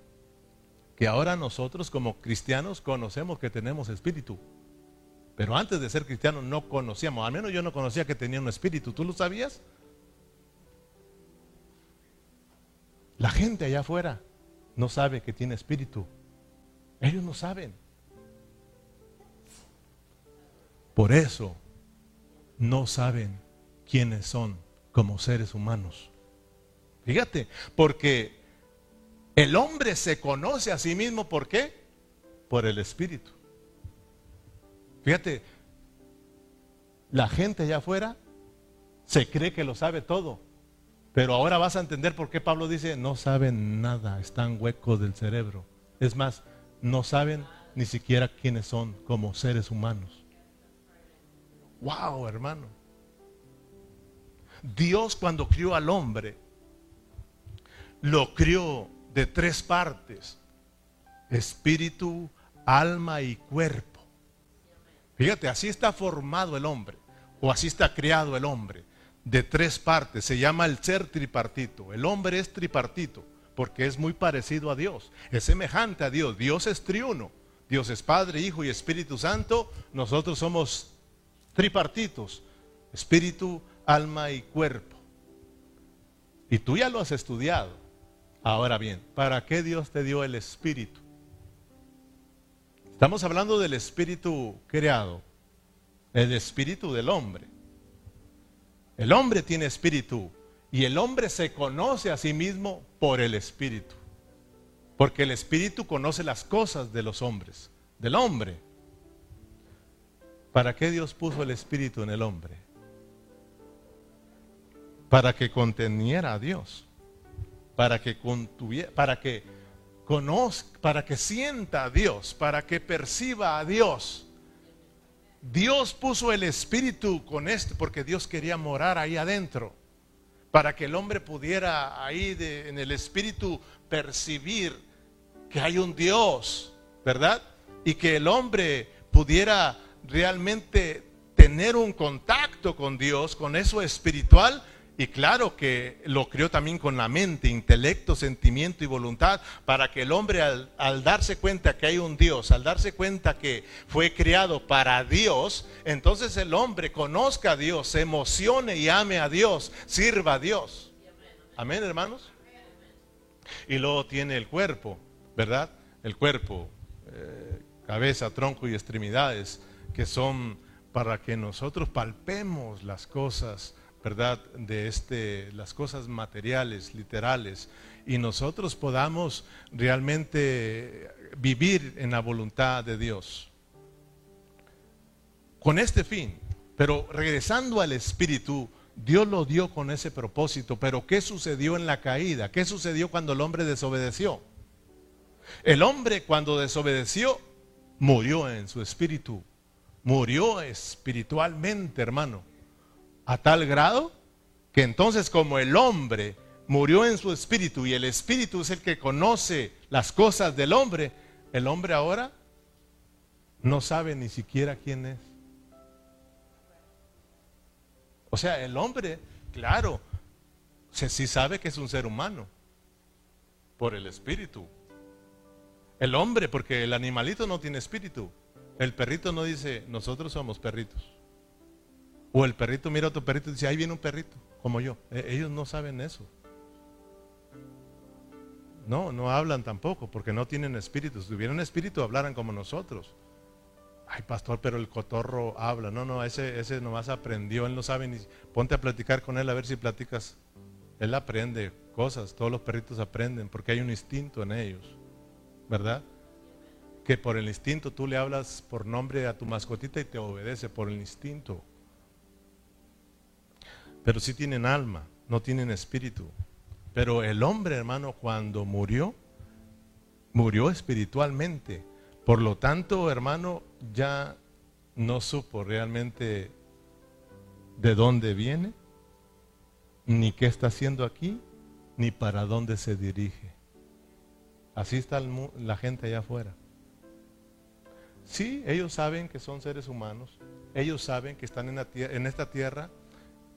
Speaker 2: Que ahora nosotros como cristianos conocemos que tenemos espíritu. Pero antes de ser cristianos no conocíamos. Al menos yo no conocía que tenía un espíritu. ¿Tú lo sabías? La gente allá afuera no sabe que tiene espíritu. Ellos no saben. Por eso no saben quiénes son como seres humanos. Fíjate, porque el hombre se conoce a sí mismo, ¿por qué? Por el Espíritu. Fíjate, la gente allá afuera se cree que lo sabe todo, pero ahora vas a entender por qué Pablo dice, no saben nada, están huecos del cerebro. Es más, no saben ni siquiera quiénes son como seres humanos. Wow, hermano. Dios cuando crió al hombre, lo crió de tres partes. Espíritu, alma y cuerpo. Fíjate, así está formado el hombre, o así está creado el hombre, de tres partes. Se llama el ser tripartito. El hombre es tripartito, porque es muy parecido a Dios, es semejante a Dios. Dios es triuno. Dios es Padre, Hijo y Espíritu Santo. Nosotros somos tripartitos, espíritu, alma y cuerpo. Y tú ya lo has estudiado. Ahora bien, ¿para qué Dios te dio el espíritu? Estamos hablando del espíritu creado, el espíritu del hombre. El hombre tiene espíritu y el hombre se conoce a sí mismo por el espíritu. Porque el espíritu conoce las cosas de los hombres, del hombre. ¿Para qué Dios puso el Espíritu en el hombre? Para que conteniera a Dios, para que contuviera, para que conozca, para que sienta a Dios, para que perciba a Dios. Dios puso el Espíritu con esto porque Dios quería morar ahí adentro, para que el hombre pudiera ahí en el Espíritu percibir que hay un Dios, ¿verdad? Y que el hombre pudiera realmente tener un contacto con Dios, con eso espiritual, y claro que lo creó también con la mente, intelecto, sentimiento y voluntad, para que el hombre al, darse cuenta que hay un Dios, al darse cuenta que fue creado para Dios, entonces el hombre conozca a Dios, se emocione y ame a Dios, sirva a Dios. Amén, hermanos. Y luego tiene el cuerpo, ¿verdad? El cuerpo, eh, cabeza, tronco y extremidades que son para que nosotros palpemos las cosas, ¿verdad? De este, las cosas materiales, literales, y nosotros podamos realmente vivir en la voluntad de Dios. Con este fin, pero regresando al Espíritu, Dios lo dio con ese propósito, pero ¿qué sucedió en la caída? ¿Qué sucedió cuando el hombre desobedeció? El hombre cuando desobedeció murió en su espíritu murió espiritualmente, hermano, a tal grado que entonces como el hombre murió en su espíritu y el espíritu es el que conoce las cosas del hombre, el hombre ahora no sabe ni siquiera quién es. O sea, el hombre, claro, sí sabe que es un ser humano por el espíritu. El hombre, porque el animalito no tiene espíritu. El perrito no dice, nosotros somos perritos. O el perrito mira a otro perrito y dice, ahí viene un perrito, como yo. E, ellos no saben eso. No, no hablan tampoco, porque no tienen espíritu. Si tuvieran espíritu, hablaran como nosotros. Ay, pastor, pero el cotorro habla. No, no, ese, ese nomás aprendió, él no sabe ni. Ponte a platicar con él a ver si platicas. Él aprende cosas, todos los perritos aprenden, porque hay un instinto en ellos, ¿verdad? que por el instinto tú le hablas por nombre a tu mascotita y te obedece por el instinto. Pero sí tienen alma, no tienen espíritu. Pero el hombre, hermano, cuando murió, murió espiritualmente. Por lo tanto, hermano, ya no supo realmente de dónde viene, ni qué está haciendo aquí, ni para dónde se dirige. Así está la gente allá afuera. Sí, ellos saben que son seres humanos. Ellos saben que están en, esta tierra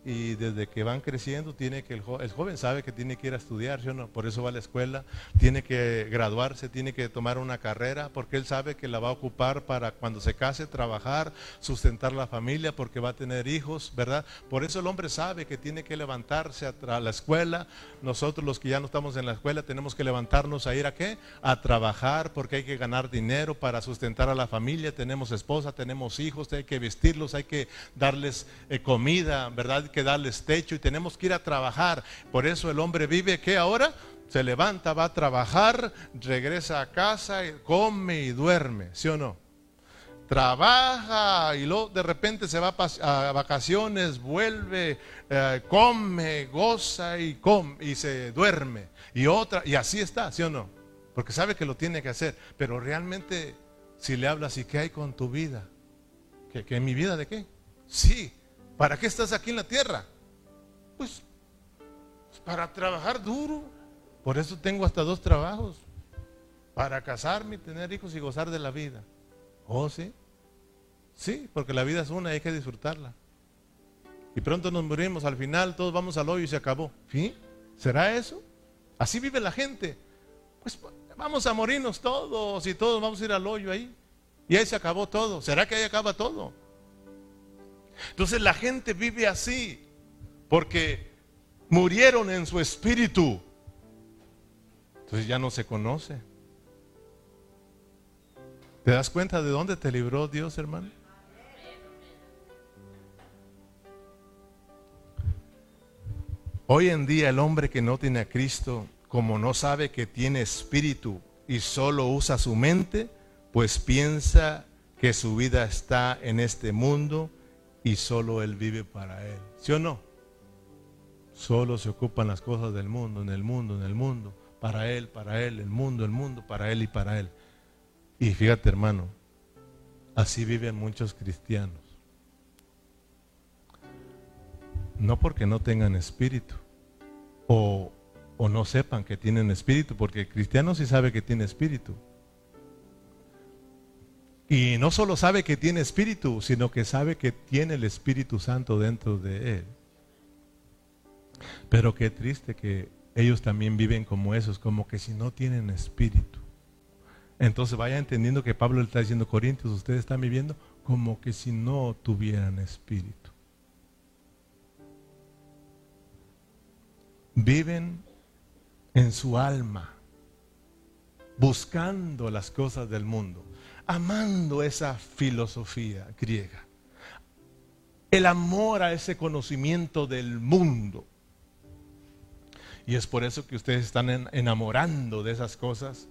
Speaker 2: y desde que van creciendo tiene que el, joven sabe que tiene que ir a estudiar, ¿sí? Por eso va a la escuela, tiene que graduarse, tiene que tomar una carrera, porque él sabe que la va a ocupar para cuando se case trabajar, sustentar la familia, porque va a tener hijos, ¿verdad? Por eso el hombre sabe que tiene que levantarse a, la escuela. Nosotros los que ya no estamos en la escuela tenemos que levantarnos a ir a qué? A trabajar, porque hay que ganar dinero para sustentar a la familia. Tenemos esposa, tenemos hijos, hay que vestirlos, hay que darles eh, comida, ¿verdad? Que darles techo y tenemos que ir a trabajar. Por eso el hombre vive que ahora se levanta, va a trabajar, regresa a casa, come y duerme, ¿sí o no? Trabaja y luego de repente se va a vacaciones, vuelve, eh, come, goza y come y se duerme. Y otra, y así está, ¿sí o no? Porque sabe que lo tiene que hacer. Pero realmente, si le hablas, ¿y qué hay con tu vida? ¿Que, que mi vida de qué? Sí, ¿Para qué estás aquí en la tierra? Pues, para trabajar duro. Por eso tengo hasta dos trabajos. Para casarme, tener hijos y gozar de la vida. ¿Oh, sí? Sí, porque la vida es una y hay que disfrutarla. Y pronto nos morimos, al final todos vamos al hoyo y se acabó. ¿Sí? ¿Será eso? Así vive la gente. Pues vamos a morirnos todos y todos vamos a ir al hoyo ahí. Y ahí se acabó todo. ¿Será que ahí acaba todo? Entonces la gente vive así porque murieron en su espíritu. Entonces ya no se conoce. ¿Te das cuenta de dónde te libró Dios, hermano? Hoy en día el hombre que no tiene a Cristo, como no sabe que tiene espíritu y solo usa su mente, pues piensa que su vida está en este mundo y solo Él vive para Él. ¿Sí o no? Solo se ocupan las cosas del mundo, en el mundo, en el mundo, para Él, para Él, el mundo, el mundo, para Él y para Él. Y fíjate hermano, así viven muchos cristianos. No porque no tengan espíritu o, o no sepan que tienen espíritu, porque el cristiano sí sabe que tiene espíritu. Y no solo sabe que tiene espíritu, sino que sabe que tiene el Espíritu Santo dentro de él. Pero qué triste que ellos también viven como esos, como que si no tienen espíritu. Entonces vaya entendiendo que Pablo le está diciendo, Corintios, ustedes están viviendo como que si no tuvieran espíritu. Viven en su alma, buscando las cosas del mundo amando esa filosofía griega. El amor a ese conocimiento del mundo. Y es por eso que ustedes están enamorando de esas cosas,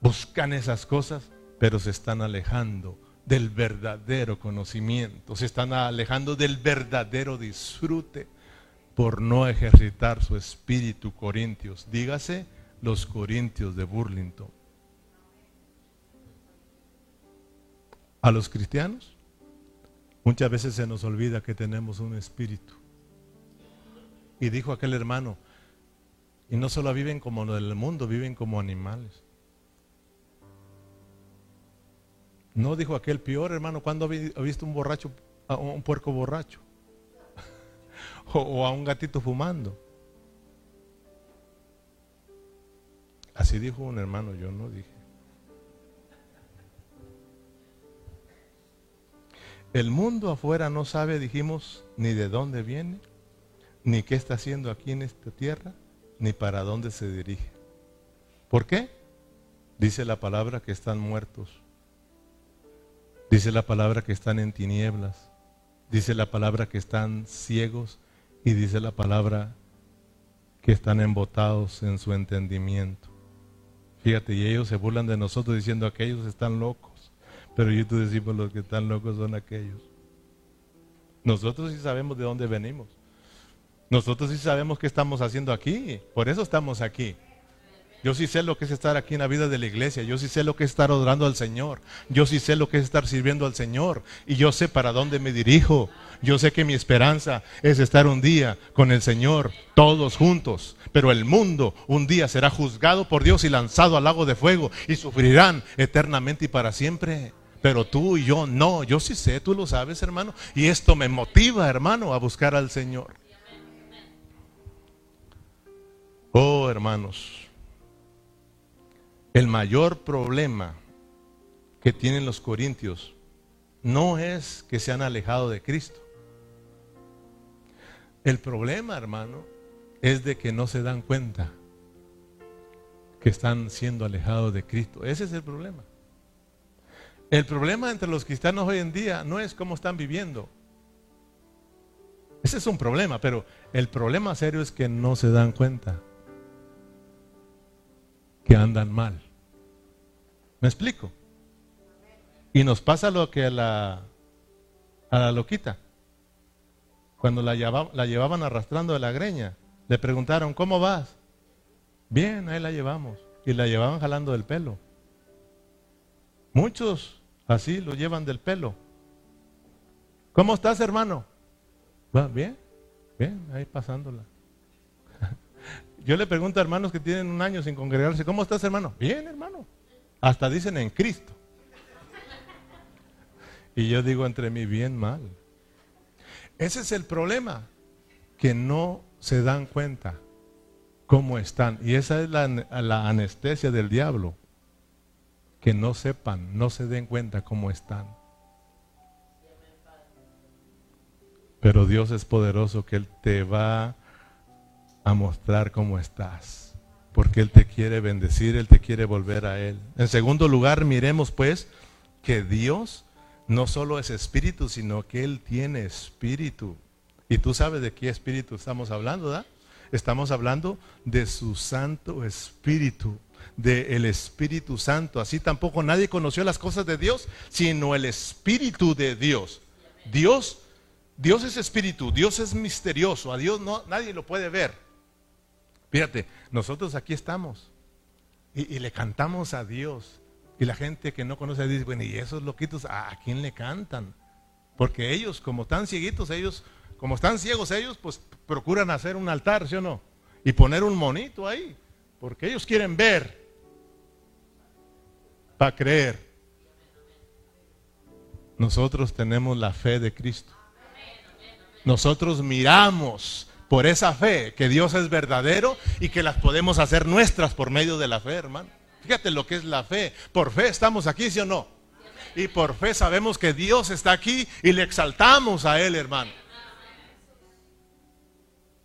Speaker 2: buscan esas cosas, pero se están alejando del verdadero conocimiento, se están alejando del verdadero disfrute por no ejercitar su espíritu corintios. Dígase los corintios de Burlington. A los cristianos, muchas veces se nos olvida que tenemos un espíritu. Y dijo aquel hermano, y no solo viven como en el mundo, viven como animales. No dijo aquel peor hermano, cuando ha visto un borracho, a un puerco borracho? o a un gatito fumando. Así dijo un hermano, yo no dije. El mundo afuera no sabe, dijimos, ni de dónde viene, ni qué está haciendo aquí en esta tierra, ni para dónde se dirige. ¿Por qué? Dice la palabra que están muertos. Dice la palabra que están en tinieblas. Dice la palabra que están ciegos. Y dice la palabra que están embotados en su entendimiento. Fíjate, y ellos se burlan de nosotros diciendo aquellos están locos. Pero yo tú decimos los que están locos son aquellos. Nosotros sí sabemos de dónde venimos. Nosotros sí sabemos qué estamos haciendo aquí. Por eso estamos aquí. Yo sí sé lo que es estar aquí en la vida de la iglesia. Yo sí sé lo que es estar adorando al Señor. Yo sí sé lo que es estar sirviendo al Señor. Y yo sé para dónde me dirijo. Yo sé que mi esperanza es estar un día con el Señor, todos juntos. Pero el mundo un día será juzgado por Dios y lanzado al lago de fuego y sufrirán eternamente y para siempre. Pero tú y yo no, yo sí sé, tú lo sabes, hermano. Y esto me motiva, hermano, a buscar al Señor. Oh, hermanos, el mayor problema que tienen los corintios no es que se han alejado de Cristo. El problema, hermano, es de que no se dan cuenta que están siendo alejados de Cristo. Ese es el problema. El problema entre los cristianos hoy en día no es cómo están viviendo. Ese es un problema, pero el problema serio es que no se dan cuenta que andan mal. ¿Me explico? Y nos pasa lo que a la, a la loquita. Cuando la, la llevaban arrastrando de la greña, le preguntaron, ¿cómo vas? Bien, ahí la llevamos. Y la llevaban jalando del pelo. Muchos así lo llevan del pelo. ¿Cómo estás, hermano? ¿Va bien? Bien, ahí pasándola. Yo le pregunto a hermanos que tienen un año sin congregarse, ¿cómo estás, hermano? Bien, hermano. Hasta dicen en Cristo. Y yo digo entre mí, bien mal. Ese es el problema, que no se dan cuenta cómo están. Y esa es la, la anestesia del diablo. Que no sepan, no se den cuenta cómo están. Pero Dios es poderoso que Él te va a mostrar cómo estás. Porque Él te quiere bendecir, Él te quiere volver a Él. En segundo lugar, miremos pues que Dios no solo es espíritu, sino que Él tiene espíritu. Y tú sabes de qué espíritu estamos hablando, ¿verdad? Estamos hablando de su Santo Espíritu, del el Espíritu Santo. Así tampoco nadie conoció las cosas de Dios, sino el Espíritu de Dios. Dios, Dios es espíritu, Dios es misterioso, a Dios no, nadie lo puede ver. Fíjate, nosotros aquí estamos y, le cantamos a Dios. Y la gente que no conoce a dice, bueno, ¿y esos loquitos a quién le cantan? Porque ellos, como están cieguitos, ellos como están ciegos ellos, pues procuran hacer un altar, ¿sí o no? Y poner un monito ahí, porque ellos quieren ver para creer. Nosotros tenemos la fe de Cristo. Nosotros miramos por esa fe que Dios es verdadero y que las podemos hacer nuestras por medio de la fe, hermano. Fíjate lo que es la fe. Por fe estamos aquí, ¿sí o no? Y por fe sabemos que Dios está aquí y le exaltamos a Él, hermano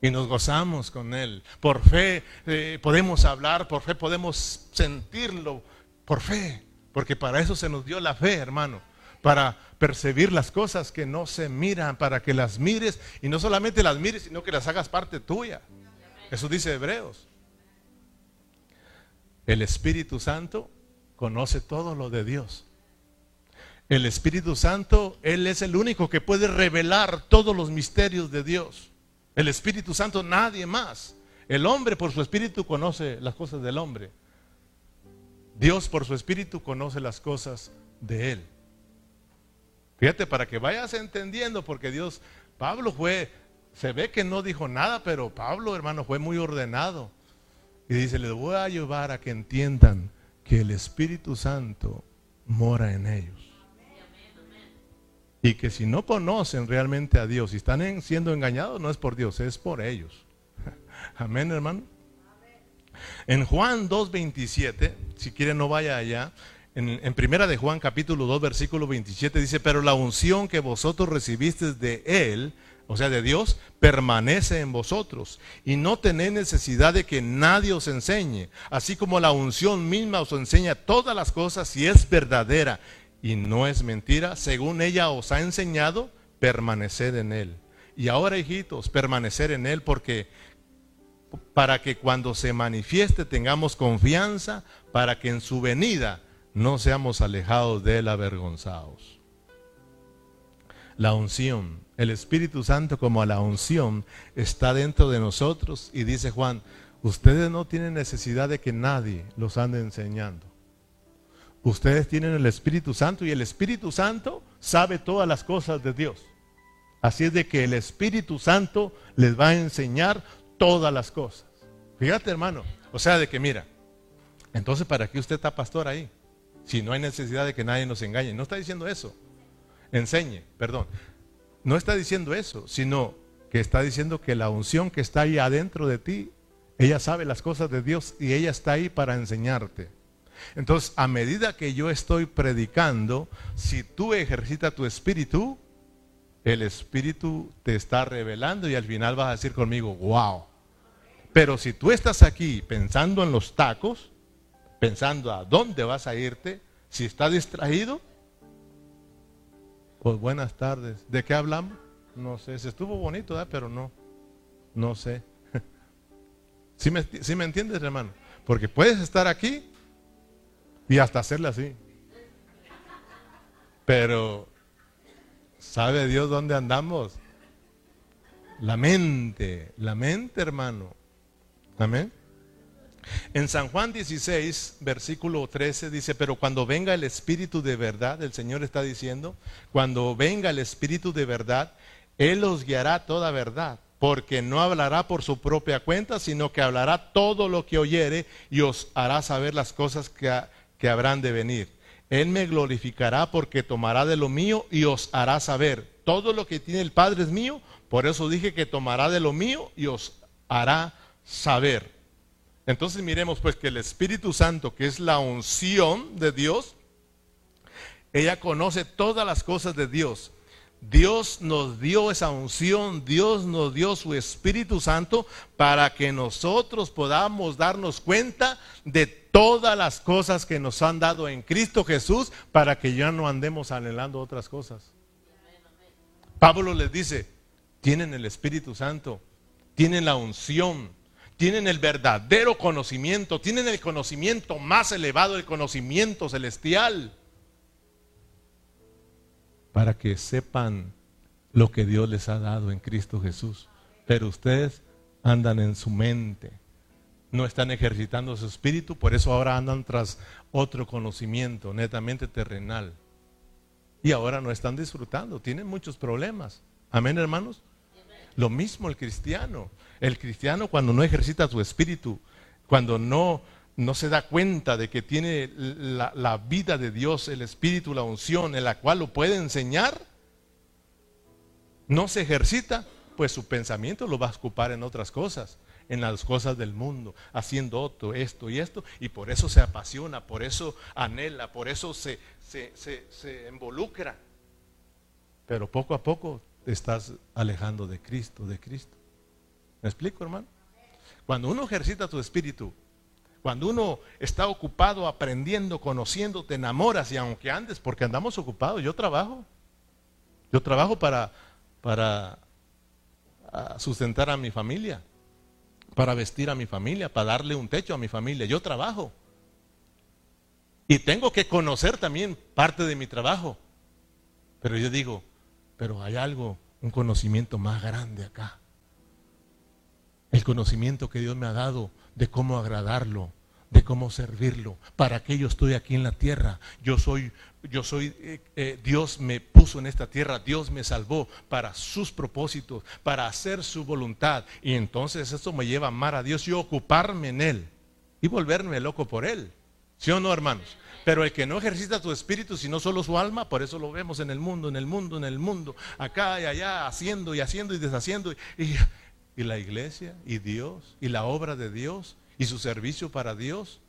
Speaker 2: y nos gozamos con Él. Por fe eh, podemos hablar, por fe podemos sentirlo, por fe, porque para eso se nos dio la fe, hermano, para percibir las cosas que no se miran, para que las mires y no solamente las mires, sino que las hagas parte tuya. Eso dice Hebreos. El Espíritu Santo conoce todo lo de Dios. El Espíritu Santo, Él es el único que puede revelar todos los misterios de Dios. El Espíritu Santo, nadie más. El hombre por su espíritu conoce las cosas del hombre. Dios por su espíritu conoce las cosas de él. Fíjate, para que vayas entendiendo, porque Dios, Pablo fue, se ve que no dijo nada, pero Pablo, hermano, fue muy ordenado. Y dice, les voy a llevar a que entiendan que el Espíritu Santo mora en ellos. Y que si no conocen realmente a Dios y están siendo engañados, no es por Dios, es por ellos. Amén, hermano. En Juan 2.27, si quiere no vaya allá, en, en, primera de Juan capítulo 2 versículo 27 dice, pero la unción que vosotros recibisteis de Él, o sea, de Dios, permanece en vosotros y no tenéis necesidad de que nadie os enseñe, así como la unción misma os enseña todas las cosas si es verdadera y no es mentira, según ella os ha enseñado, permaneced en él. Y ahora, hijitos, permanecer en él porque para que cuando se manifieste tengamos confianza, para que en su venida no seamos alejados de él avergonzados. La unción, el Espíritu Santo como la unción está dentro de nosotros y dice Juan, ustedes no tienen necesidad de que nadie los ande enseñando. Ustedes tienen el Espíritu Santo y el Espíritu Santo sabe todas las cosas de Dios. Así es de que el Espíritu Santo les va a enseñar todas las cosas. Fíjate, hermano. O sea, de que mira, entonces, ¿para qué usted está pastor ahí? Si no hay necesidad de que nadie nos engañe. No está diciendo eso. Enseñe, perdón. No está diciendo eso, sino que está diciendo que la unción que está ahí adentro de ti, ella sabe las cosas de Dios y ella está ahí para enseñarte. Entonces, a medida que yo estoy predicando, si tú ejercitas tu espíritu, el espíritu te está revelando y al final vas a decir conmigo, wow. Pero si tú estás aquí pensando en los tacos, pensando a dónde vas a irte, si estás distraído, pues buenas tardes. ¿De qué hablamos? No sé, se estuvo bonito, pero no, no sé. ¿Sí me, ¿Sí me entiendes, hermano? Porque puedes estar aquí y hasta hacerle así. Pero, ¿sabe Dios dónde andamos? La mente, la mente, hermano. Amén. En San Juan 16, versículo 13 dice, pero cuando venga el Espíritu de verdad, el Señor está diciendo, cuando venga el Espíritu de verdad, Él os guiará toda verdad, porque no hablará por su propia cuenta, sino que hablará todo lo que oyere y os hará saber las cosas que, que habrán de venir. Él me glorificará porque tomará de lo mío y os hará saber. Todo lo que tiene el Padre es mío, por eso dije que tomará de lo mío y os hará saber. Entonces miremos pues que el Espíritu Santo, que es la unción de Dios, ella conoce todas las cosas de Dios. Dios nos dio esa unción, Dios nos dio su Espíritu Santo para que nosotros podamos darnos cuenta de todas las cosas que nos han dado en Cristo Jesús para que ya no andemos anhelando otras cosas. Pablo les dice, tienen el Espíritu Santo, tienen la unción, tienen el verdadero conocimiento, tienen el conocimiento más elevado, el conocimiento celestial, para que sepan lo que Dios les ha dado en Cristo Jesús. Pero ustedes andan en su mente, no están ejercitando su espíritu, por eso ahora andan tras otro conocimiento netamente terrenal. Y ahora no están disfrutando, tienen muchos problemas. Amén, hermanos. Lo mismo el cristiano. El cristiano cuando no ejercita su espíritu, cuando no, no se da cuenta de que tiene la, vida de Dios, el espíritu, la unción, en la cual lo puede enseñar, no se ejercita, pues su pensamiento lo va a ocupar en otras cosas, en las cosas del mundo, haciendo otro, esto y esto, y por eso se apasiona, por eso anhela, por eso se, se, se, se involucra. Pero poco a poco te estás alejando de Cristo, de Cristo. ¿Me explico, hermano? Cuando uno ejercita tu espíritu, cuando uno está ocupado aprendiendo, conociendo, te enamoras y aunque andes, porque andamos ocupados, yo trabajo. Yo trabajo para, para ah, sustentar a mi familia, para vestir a mi familia, para darle un techo a mi familia. Yo trabajo. Y tengo que conocer también parte de mi trabajo. Pero yo digo, pero hay algo, un conocimiento más grande acá el conocimiento que Dios me ha dado de cómo agradarlo, de cómo servirlo. ¿Para qué yo estoy aquí en la tierra? Yo soy, yo soy, eh, eh, Dios me puso en esta tierra, Dios me salvó para sus propósitos, para hacer su voluntad. Y entonces eso me lleva a amar a Dios y ocuparme en Él y volverme loco por Él. ¿Sí o no, hermanos? Pero el que no ejercita su espíritu, sino solo su alma, por eso lo vemos en el mundo, en el mundo, en el mundo, acá y allá, haciendo y haciendo y deshaciendo. Y, y la iglesia y Dios y la obra de Dios y su servicio para Dios.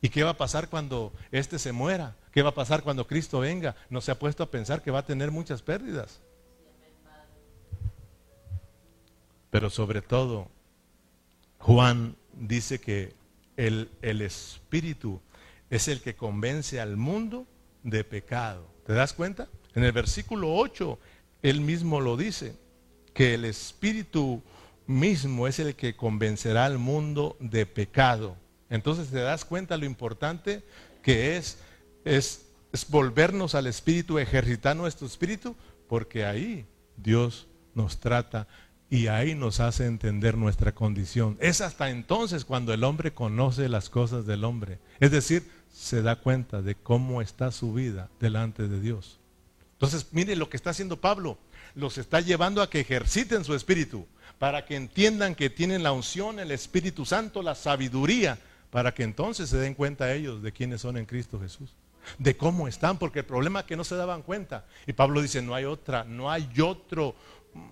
Speaker 2: ¿Y qué va a pasar cuando éste se muera? ¿Qué va a pasar cuando Cristo venga? No se ha puesto a pensar que va a tener muchas pérdidas. Pero sobre todo, Juan dice que el, el Espíritu es el que convence al mundo de pecado. ¿Te das cuenta? En el versículo 8, él mismo lo dice, que el Espíritu mismo es el que convencerá al mundo de pecado. Entonces te das cuenta lo importante que es, es, volvernos al Espíritu, ejercitar nuestro Espíritu, porque ahí Dios nos trata y ahí nos hace entender nuestra condición. Es hasta entonces cuando el hombre conoce las cosas del hombre. Es decir, se da cuenta de cómo está su vida delante de Dios. Entonces, mire lo que está haciendo Pablo. Los está llevando a que ejerciten su espíritu para que entiendan que tienen la unción, el Espíritu Santo, la sabiduría, para que entonces se den cuenta ellos de quiénes son en Cristo Jesús. de cómo están, porque el problema es que no se daban cuenta. Y Pablo dice, no hay otra, no hay otro,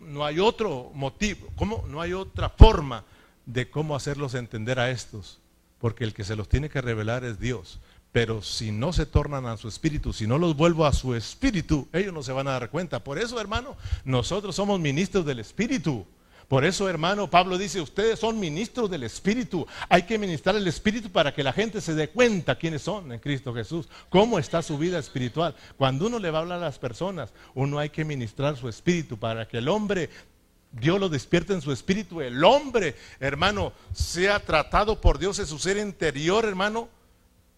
Speaker 2: no hay otro motivo, ¿cómo? No hay otra forma de cómo hacerlos entender a estos, porque el que se los tiene que revelar es Dios. Pero si no se tornan a su espíritu, si no los vuelvo a su espíritu, ellos no se van a dar cuenta. Por eso, hermano, nosotros somos ministros del espíritu. Por eso, hermano, Pablo dice, ustedes son ministros del Espíritu. Hay que ministrar el Espíritu para que la gente se dé cuenta quiénes son en Cristo Jesús, cómo está su vida espiritual. Cuando uno le va a hablar a las personas, uno hay que ministrar su Espíritu para que el hombre, Dios lo despierte en su Espíritu, el hombre, hermano, sea tratado por Dios en su ser interior, hermano,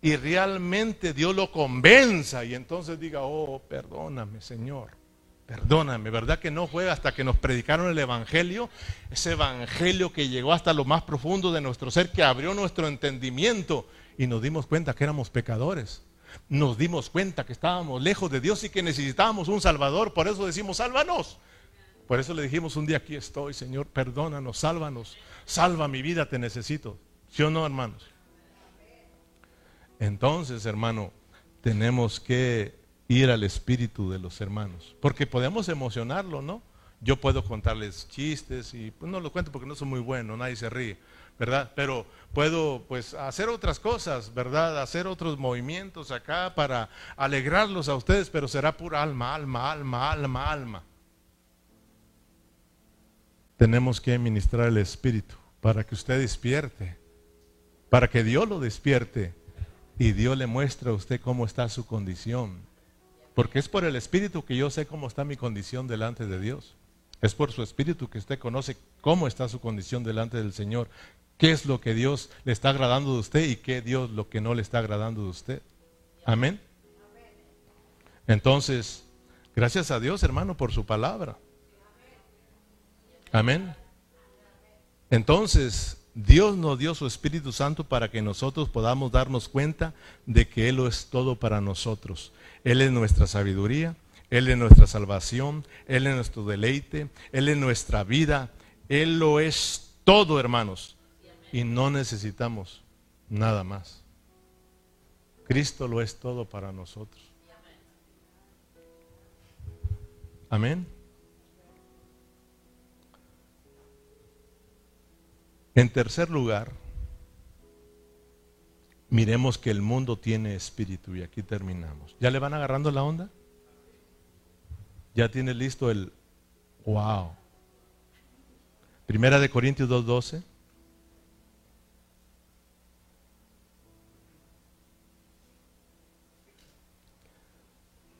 Speaker 2: y realmente Dios lo convenza y entonces diga, oh, perdóname, Señor. Perdóname, ¿verdad que no fue hasta que nos predicaron el Evangelio? Ese Evangelio que llegó hasta lo más profundo de nuestro ser, que abrió nuestro entendimiento y nos dimos cuenta que éramos pecadores. Nos dimos cuenta que estábamos lejos de Dios y que necesitábamos un Salvador. Por eso decimos, sálvanos. Por eso le dijimos un día, aquí estoy, Señor, perdónanos, sálvanos. Salva mi vida, te necesito. ¿Sí o no, hermanos? Entonces, hermano, tenemos que ir al espíritu de los hermanos. Porque podemos emocionarlo, ¿no? Yo puedo contarles chistes y pues no lo cuento porque no soy muy bueno, nadie se ríe, ¿verdad? Pero puedo pues hacer otras cosas, ¿verdad? Hacer otros movimientos acá para alegrarlos a ustedes, pero será pura alma, alma, alma, alma, alma. Tenemos que ministrar el espíritu para que usted despierte, para que Dios lo despierte y Dios le muestre a usted cómo está su condición porque es por el Espíritu que yo sé cómo está mi condición delante de Dios. Es por su Espíritu que usted conoce cómo está su condición delante del Señor. ¿Qué es lo que Dios le está agradando de usted y qué Dios lo que no le está agradando de usted? Amén. Entonces, gracias a Dios, hermano, por su palabra. Amén. Entonces, Dios nos dio su Espíritu Santo para que nosotros podamos darnos cuenta de que Él lo es todo para nosotros. Él es nuestra sabiduría, Él es nuestra salvación, Él es nuestro deleite, Él es nuestra vida, Él lo es todo, hermanos. Y no necesitamos nada más. Cristo lo es todo para nosotros. Amén. En tercer lugar, miremos que el mundo tiene espíritu y aquí terminamos. ¿Ya le van agarrando la onda? ¿Ya tiene listo el wow? Primera de Corintios 2.12.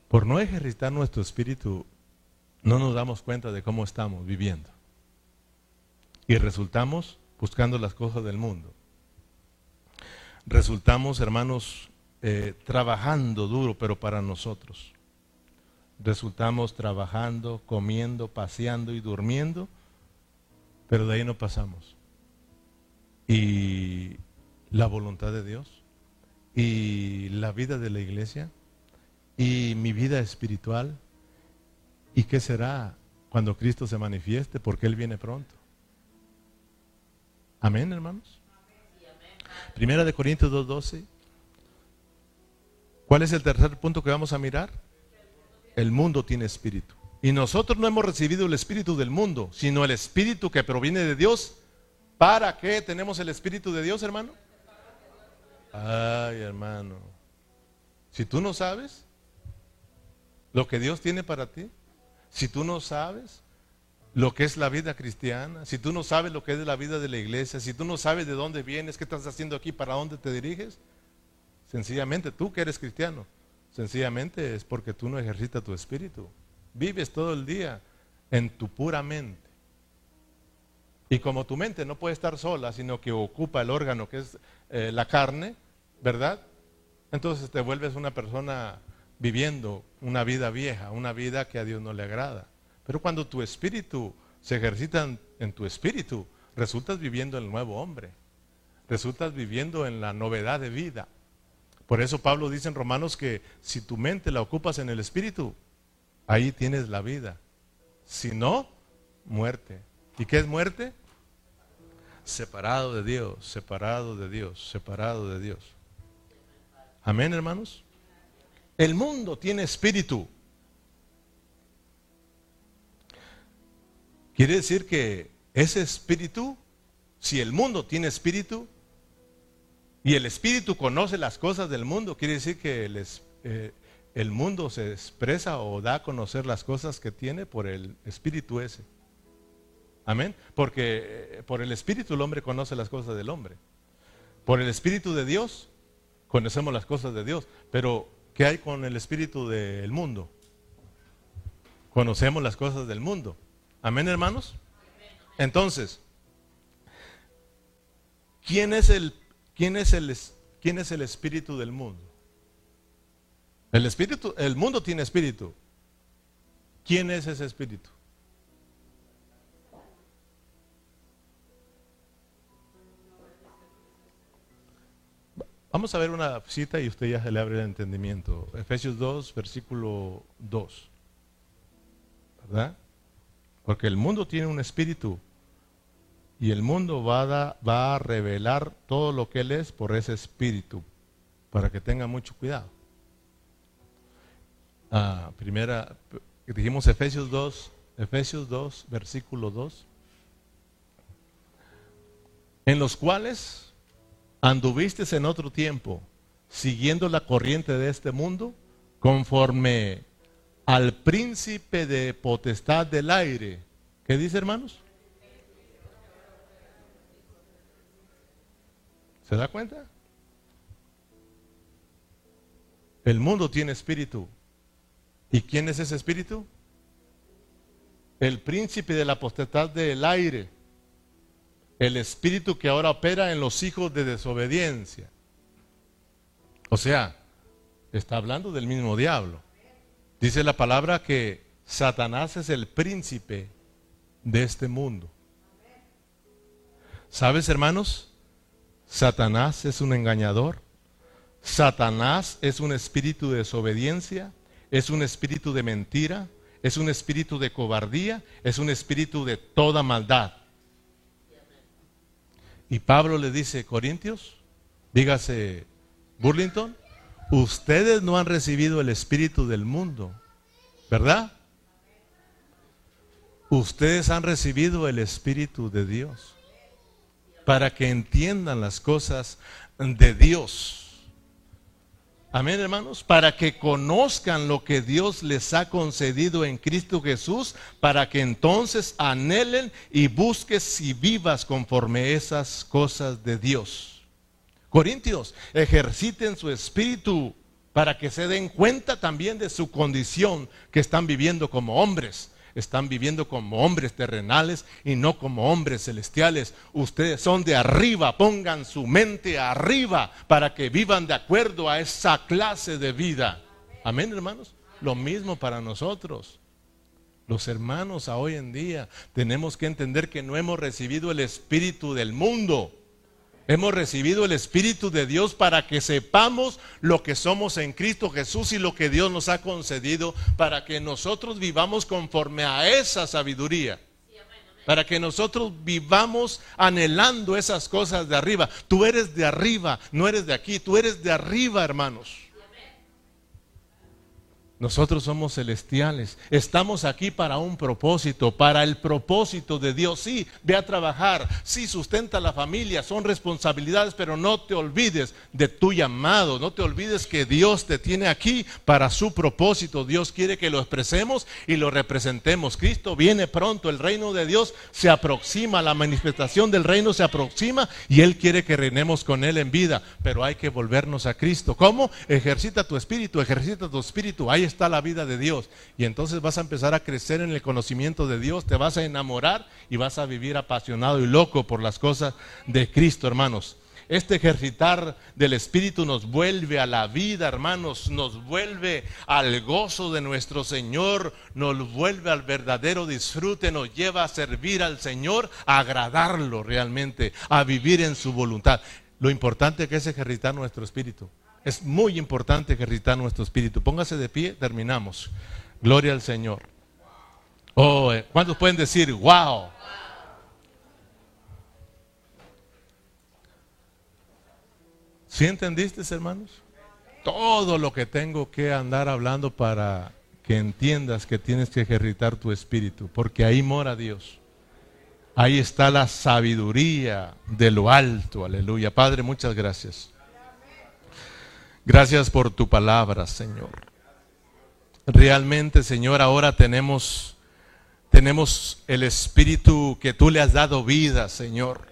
Speaker 2: Por no ejercitar nuestro espíritu, no nos damos cuenta de cómo estamos viviendo. Y resultamos buscando las cosas del mundo resultamos, hermanos, eh, trabajando duro, pero para nosotros. Resultamos trabajando, comiendo, paseando y durmiendo, pero de ahí no pasamos. Y la voluntad de Dios, y la vida de la iglesia, y mi vida espiritual, y qué será cuando Cristo se manifieste, porque Él viene pronto. Amén, hermanos. Primera de Corintios 2.12. ¿Cuál es el tercer punto que vamos a mirar? El mundo tiene espíritu. Y nosotros no hemos recibido el espíritu del mundo, sino el espíritu que proviene de Dios. ¿Para qué tenemos el espíritu de Dios, hermano? Ay, hermano. Si tú no sabes lo que Dios tiene para ti, si tú no sabes lo que es la vida cristiana, si tú no sabes lo que es la vida de la iglesia, si tú no sabes de dónde vienes, qué estás haciendo aquí, para dónde te diriges, sencillamente tú que eres cristiano, sencillamente es porque tú no ejercitas tu espíritu. Vives todo el día en tu pura mente. Y como tu mente no puede estar sola, sino que ocupa el órgano que es eh, la carne, ¿verdad? Entonces te vuelves una persona viviendo una vida vieja, una vida que a Dios no le agrada. Pero cuando tu espíritu se ejercita en, tu espíritu, resultas viviendo el nuevo hombre. Resultas viviendo en la novedad de vida. Por eso Pablo dice en Romanos que si tu mente la ocupas en el espíritu, ahí tienes la vida. Si no, muerte. ¿Y qué es muerte? Separado de Dios, separado de Dios, separado de Dios. Amén, hermanos. El mundo tiene espíritu. Quiere decir que ese espíritu, si el mundo tiene espíritu y el espíritu conoce las cosas del mundo, quiere decir que el, eh, mundo se expresa o da a conocer las cosas que tiene por el espíritu ese. Amén. Porque eh, por el espíritu el hombre conoce las cosas del hombre. Por el espíritu de Dios conocemos las cosas de Dios. Pero ¿qué hay con el espíritu del mundo? Conocemos las cosas del mundo. Amén, hermanos. Entonces, ¿quién es el, quién es el, quién es el espíritu del mundo? El espíritu, el mundo tiene espíritu. ¿Quién es ese espíritu? Vamos a ver una cita y usted ya se le abre el entendimiento. Efesios 2, versículo 2. ¿Verdad? Porque el mundo tiene un espíritu y el mundo va a, revelar todo lo que él es por ese espíritu, para que tenga mucho cuidado. Ah, primera, dijimos Efesios 2, Efesios 2, versículo 2, en los cuales anduviste en otro tiempo, siguiendo la corriente de este mundo, conforme al príncipe de potestad del aire. ¿Qué dice, hermanos? ¿Se da cuenta? El mundo tiene espíritu. ¿Y quién es ese espíritu? El príncipe de la potestad del aire. El espíritu que ahora opera en los hijos de desobediencia. O sea, está hablando del mismo diablo. Dice la palabra que Satanás es el príncipe de este mundo. ¿Sabes, hermanos? Satanás es un engañador. Satanás es un espíritu de desobediencia, es un espíritu de mentira, es un espíritu de cobardía, es un espíritu de toda maldad. Y Pablo le dice, Corintios, dígase Burlington, ustedes no han recibido el espíritu del mundo, ¿verdad? Ustedes han recibido el espíritu de Dios para que entiendan las cosas de Dios. Amén, hermanos, para que conozcan lo que Dios les ha concedido en Cristo Jesús, para que entonces anhelen y busques y vivas conforme esas cosas de Dios. Corintios, ejerciten su espíritu para que se den cuenta también de su condición que están viviendo como hombres. Están viviendo como hombres terrenales y no como hombres celestiales. Ustedes son de arriba, pongan su mente arriba para que vivan de acuerdo a esa clase de vida. Amén, hermanos. Lo mismo para nosotros. Los hermanos a hoy en día tenemos que entender que no hemos recibido el espíritu del mundo Hemos recibido el Espíritu de Dios para que sepamos lo que somos en Cristo Jesús y lo que Dios nos ha concedido para que nosotros vivamos conforme a esa sabiduría. Para que nosotros vivamos anhelando esas cosas de arriba. Tú eres de arriba, no eres de aquí, tú eres de arriba, hermanos. Nosotros somos celestiales. Estamos aquí para un propósito, para el propósito de Dios. Sí, ve a trabajar. Sí, sustenta la familia. Son responsabilidades, pero no te olvides de tu llamado. No te olvides que Dios te tiene aquí para su propósito. Dios quiere que lo expresemos y lo representemos. Cristo viene pronto. El reino de Dios se aproxima. La manifestación del reino se aproxima y Él quiere que reinemos con Él en vida. Pero hay que volvernos a Cristo. ¿Cómo? Ejercita tu espíritu. Ejercita tu espíritu. Ahí está la vida de Dios. Y entonces vas a empezar a crecer en el conocimiento de Dios, te vas a enamorar y vas a vivir apasionado y loco por las cosas de Cristo, hermanos. Este ejercitar del Espíritu nos vuelve a la vida, hermanos, nos vuelve al gozo de nuestro Señor, nos vuelve al verdadero disfrute, nos lleva a servir al Señor, a agradarlo realmente, a vivir en su voluntad. Lo importante que es ejercitar nuestro espíritu. Es muy importante ejercitar nuestro espíritu. Póngase de pie, terminamos. Gloria al Señor. Oh, eh, ¿cuántos pueden decir wow? ¿Sí entendiste, hermanos? todo lo que tengo que andar hablando para que entiendas que tienes que ejercitar tu espíritu, porque ahí mora Dios. Ahí está la sabiduría de lo alto, aleluya. Padre, muchas gracias. Gracias por tu palabra, Señor. Realmente, Señor, ahora tenemos tenemos el espíritu que tú le has dado vida, Señor.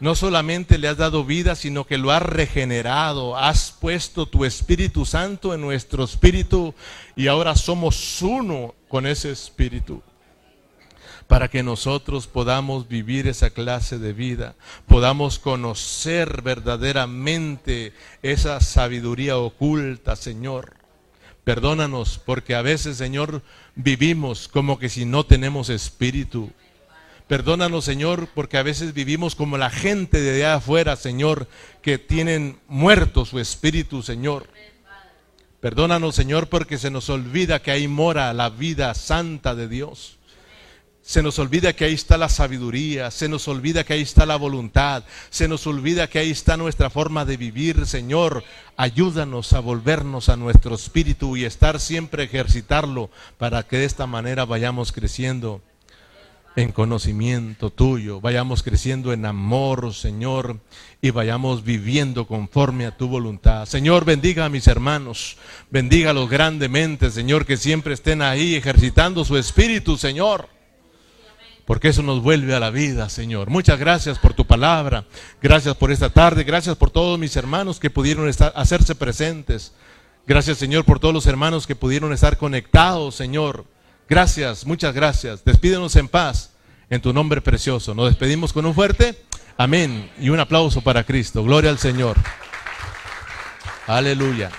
Speaker 2: No solamente le has dado vida, sino que lo has regenerado, has puesto tu Espíritu Santo en nuestro espíritu y ahora somos uno con ese espíritu para que nosotros podamos vivir esa clase de vida, podamos conocer verdaderamente esa sabiduría oculta, Señor. Perdónanos porque a veces, Señor, vivimos como que si no tenemos espíritu. Perdónanos, Señor, porque a veces vivimos como la gente de allá afuera, Señor, que tienen muerto su espíritu, Señor. Perdónanos, Señor, porque se nos olvida que ahí mora la vida santa de Dios. Se nos olvida que ahí está la sabiduría, se nos olvida que ahí está la voluntad, se nos olvida que ahí está nuestra forma de vivir, Señor. Ayúdanos a volvernos a nuestro espíritu y estar siempre ejercitarlo para que de esta manera vayamos creciendo en conocimiento tuyo, vayamos creciendo en amor, Señor, y vayamos viviendo conforme a tu voluntad. Señor, bendiga a mis hermanos, bendígalos grandemente, Señor, que siempre estén ahí ejercitando su espíritu, Señor. Porque eso nos vuelve a la vida, Señor. Muchas gracias por tu palabra. Gracias por esta tarde. Gracias por todos mis hermanos que pudieron estar, hacerse presentes. Gracias, Señor, por todos los hermanos que pudieron estar conectados, Señor Gracias, muchas gracias. Despídenos en paz en tu nombre precioso. Nos despedimos con un fuerte amén y un aplauso para Cristo. Gloria al Señor. Aleluya.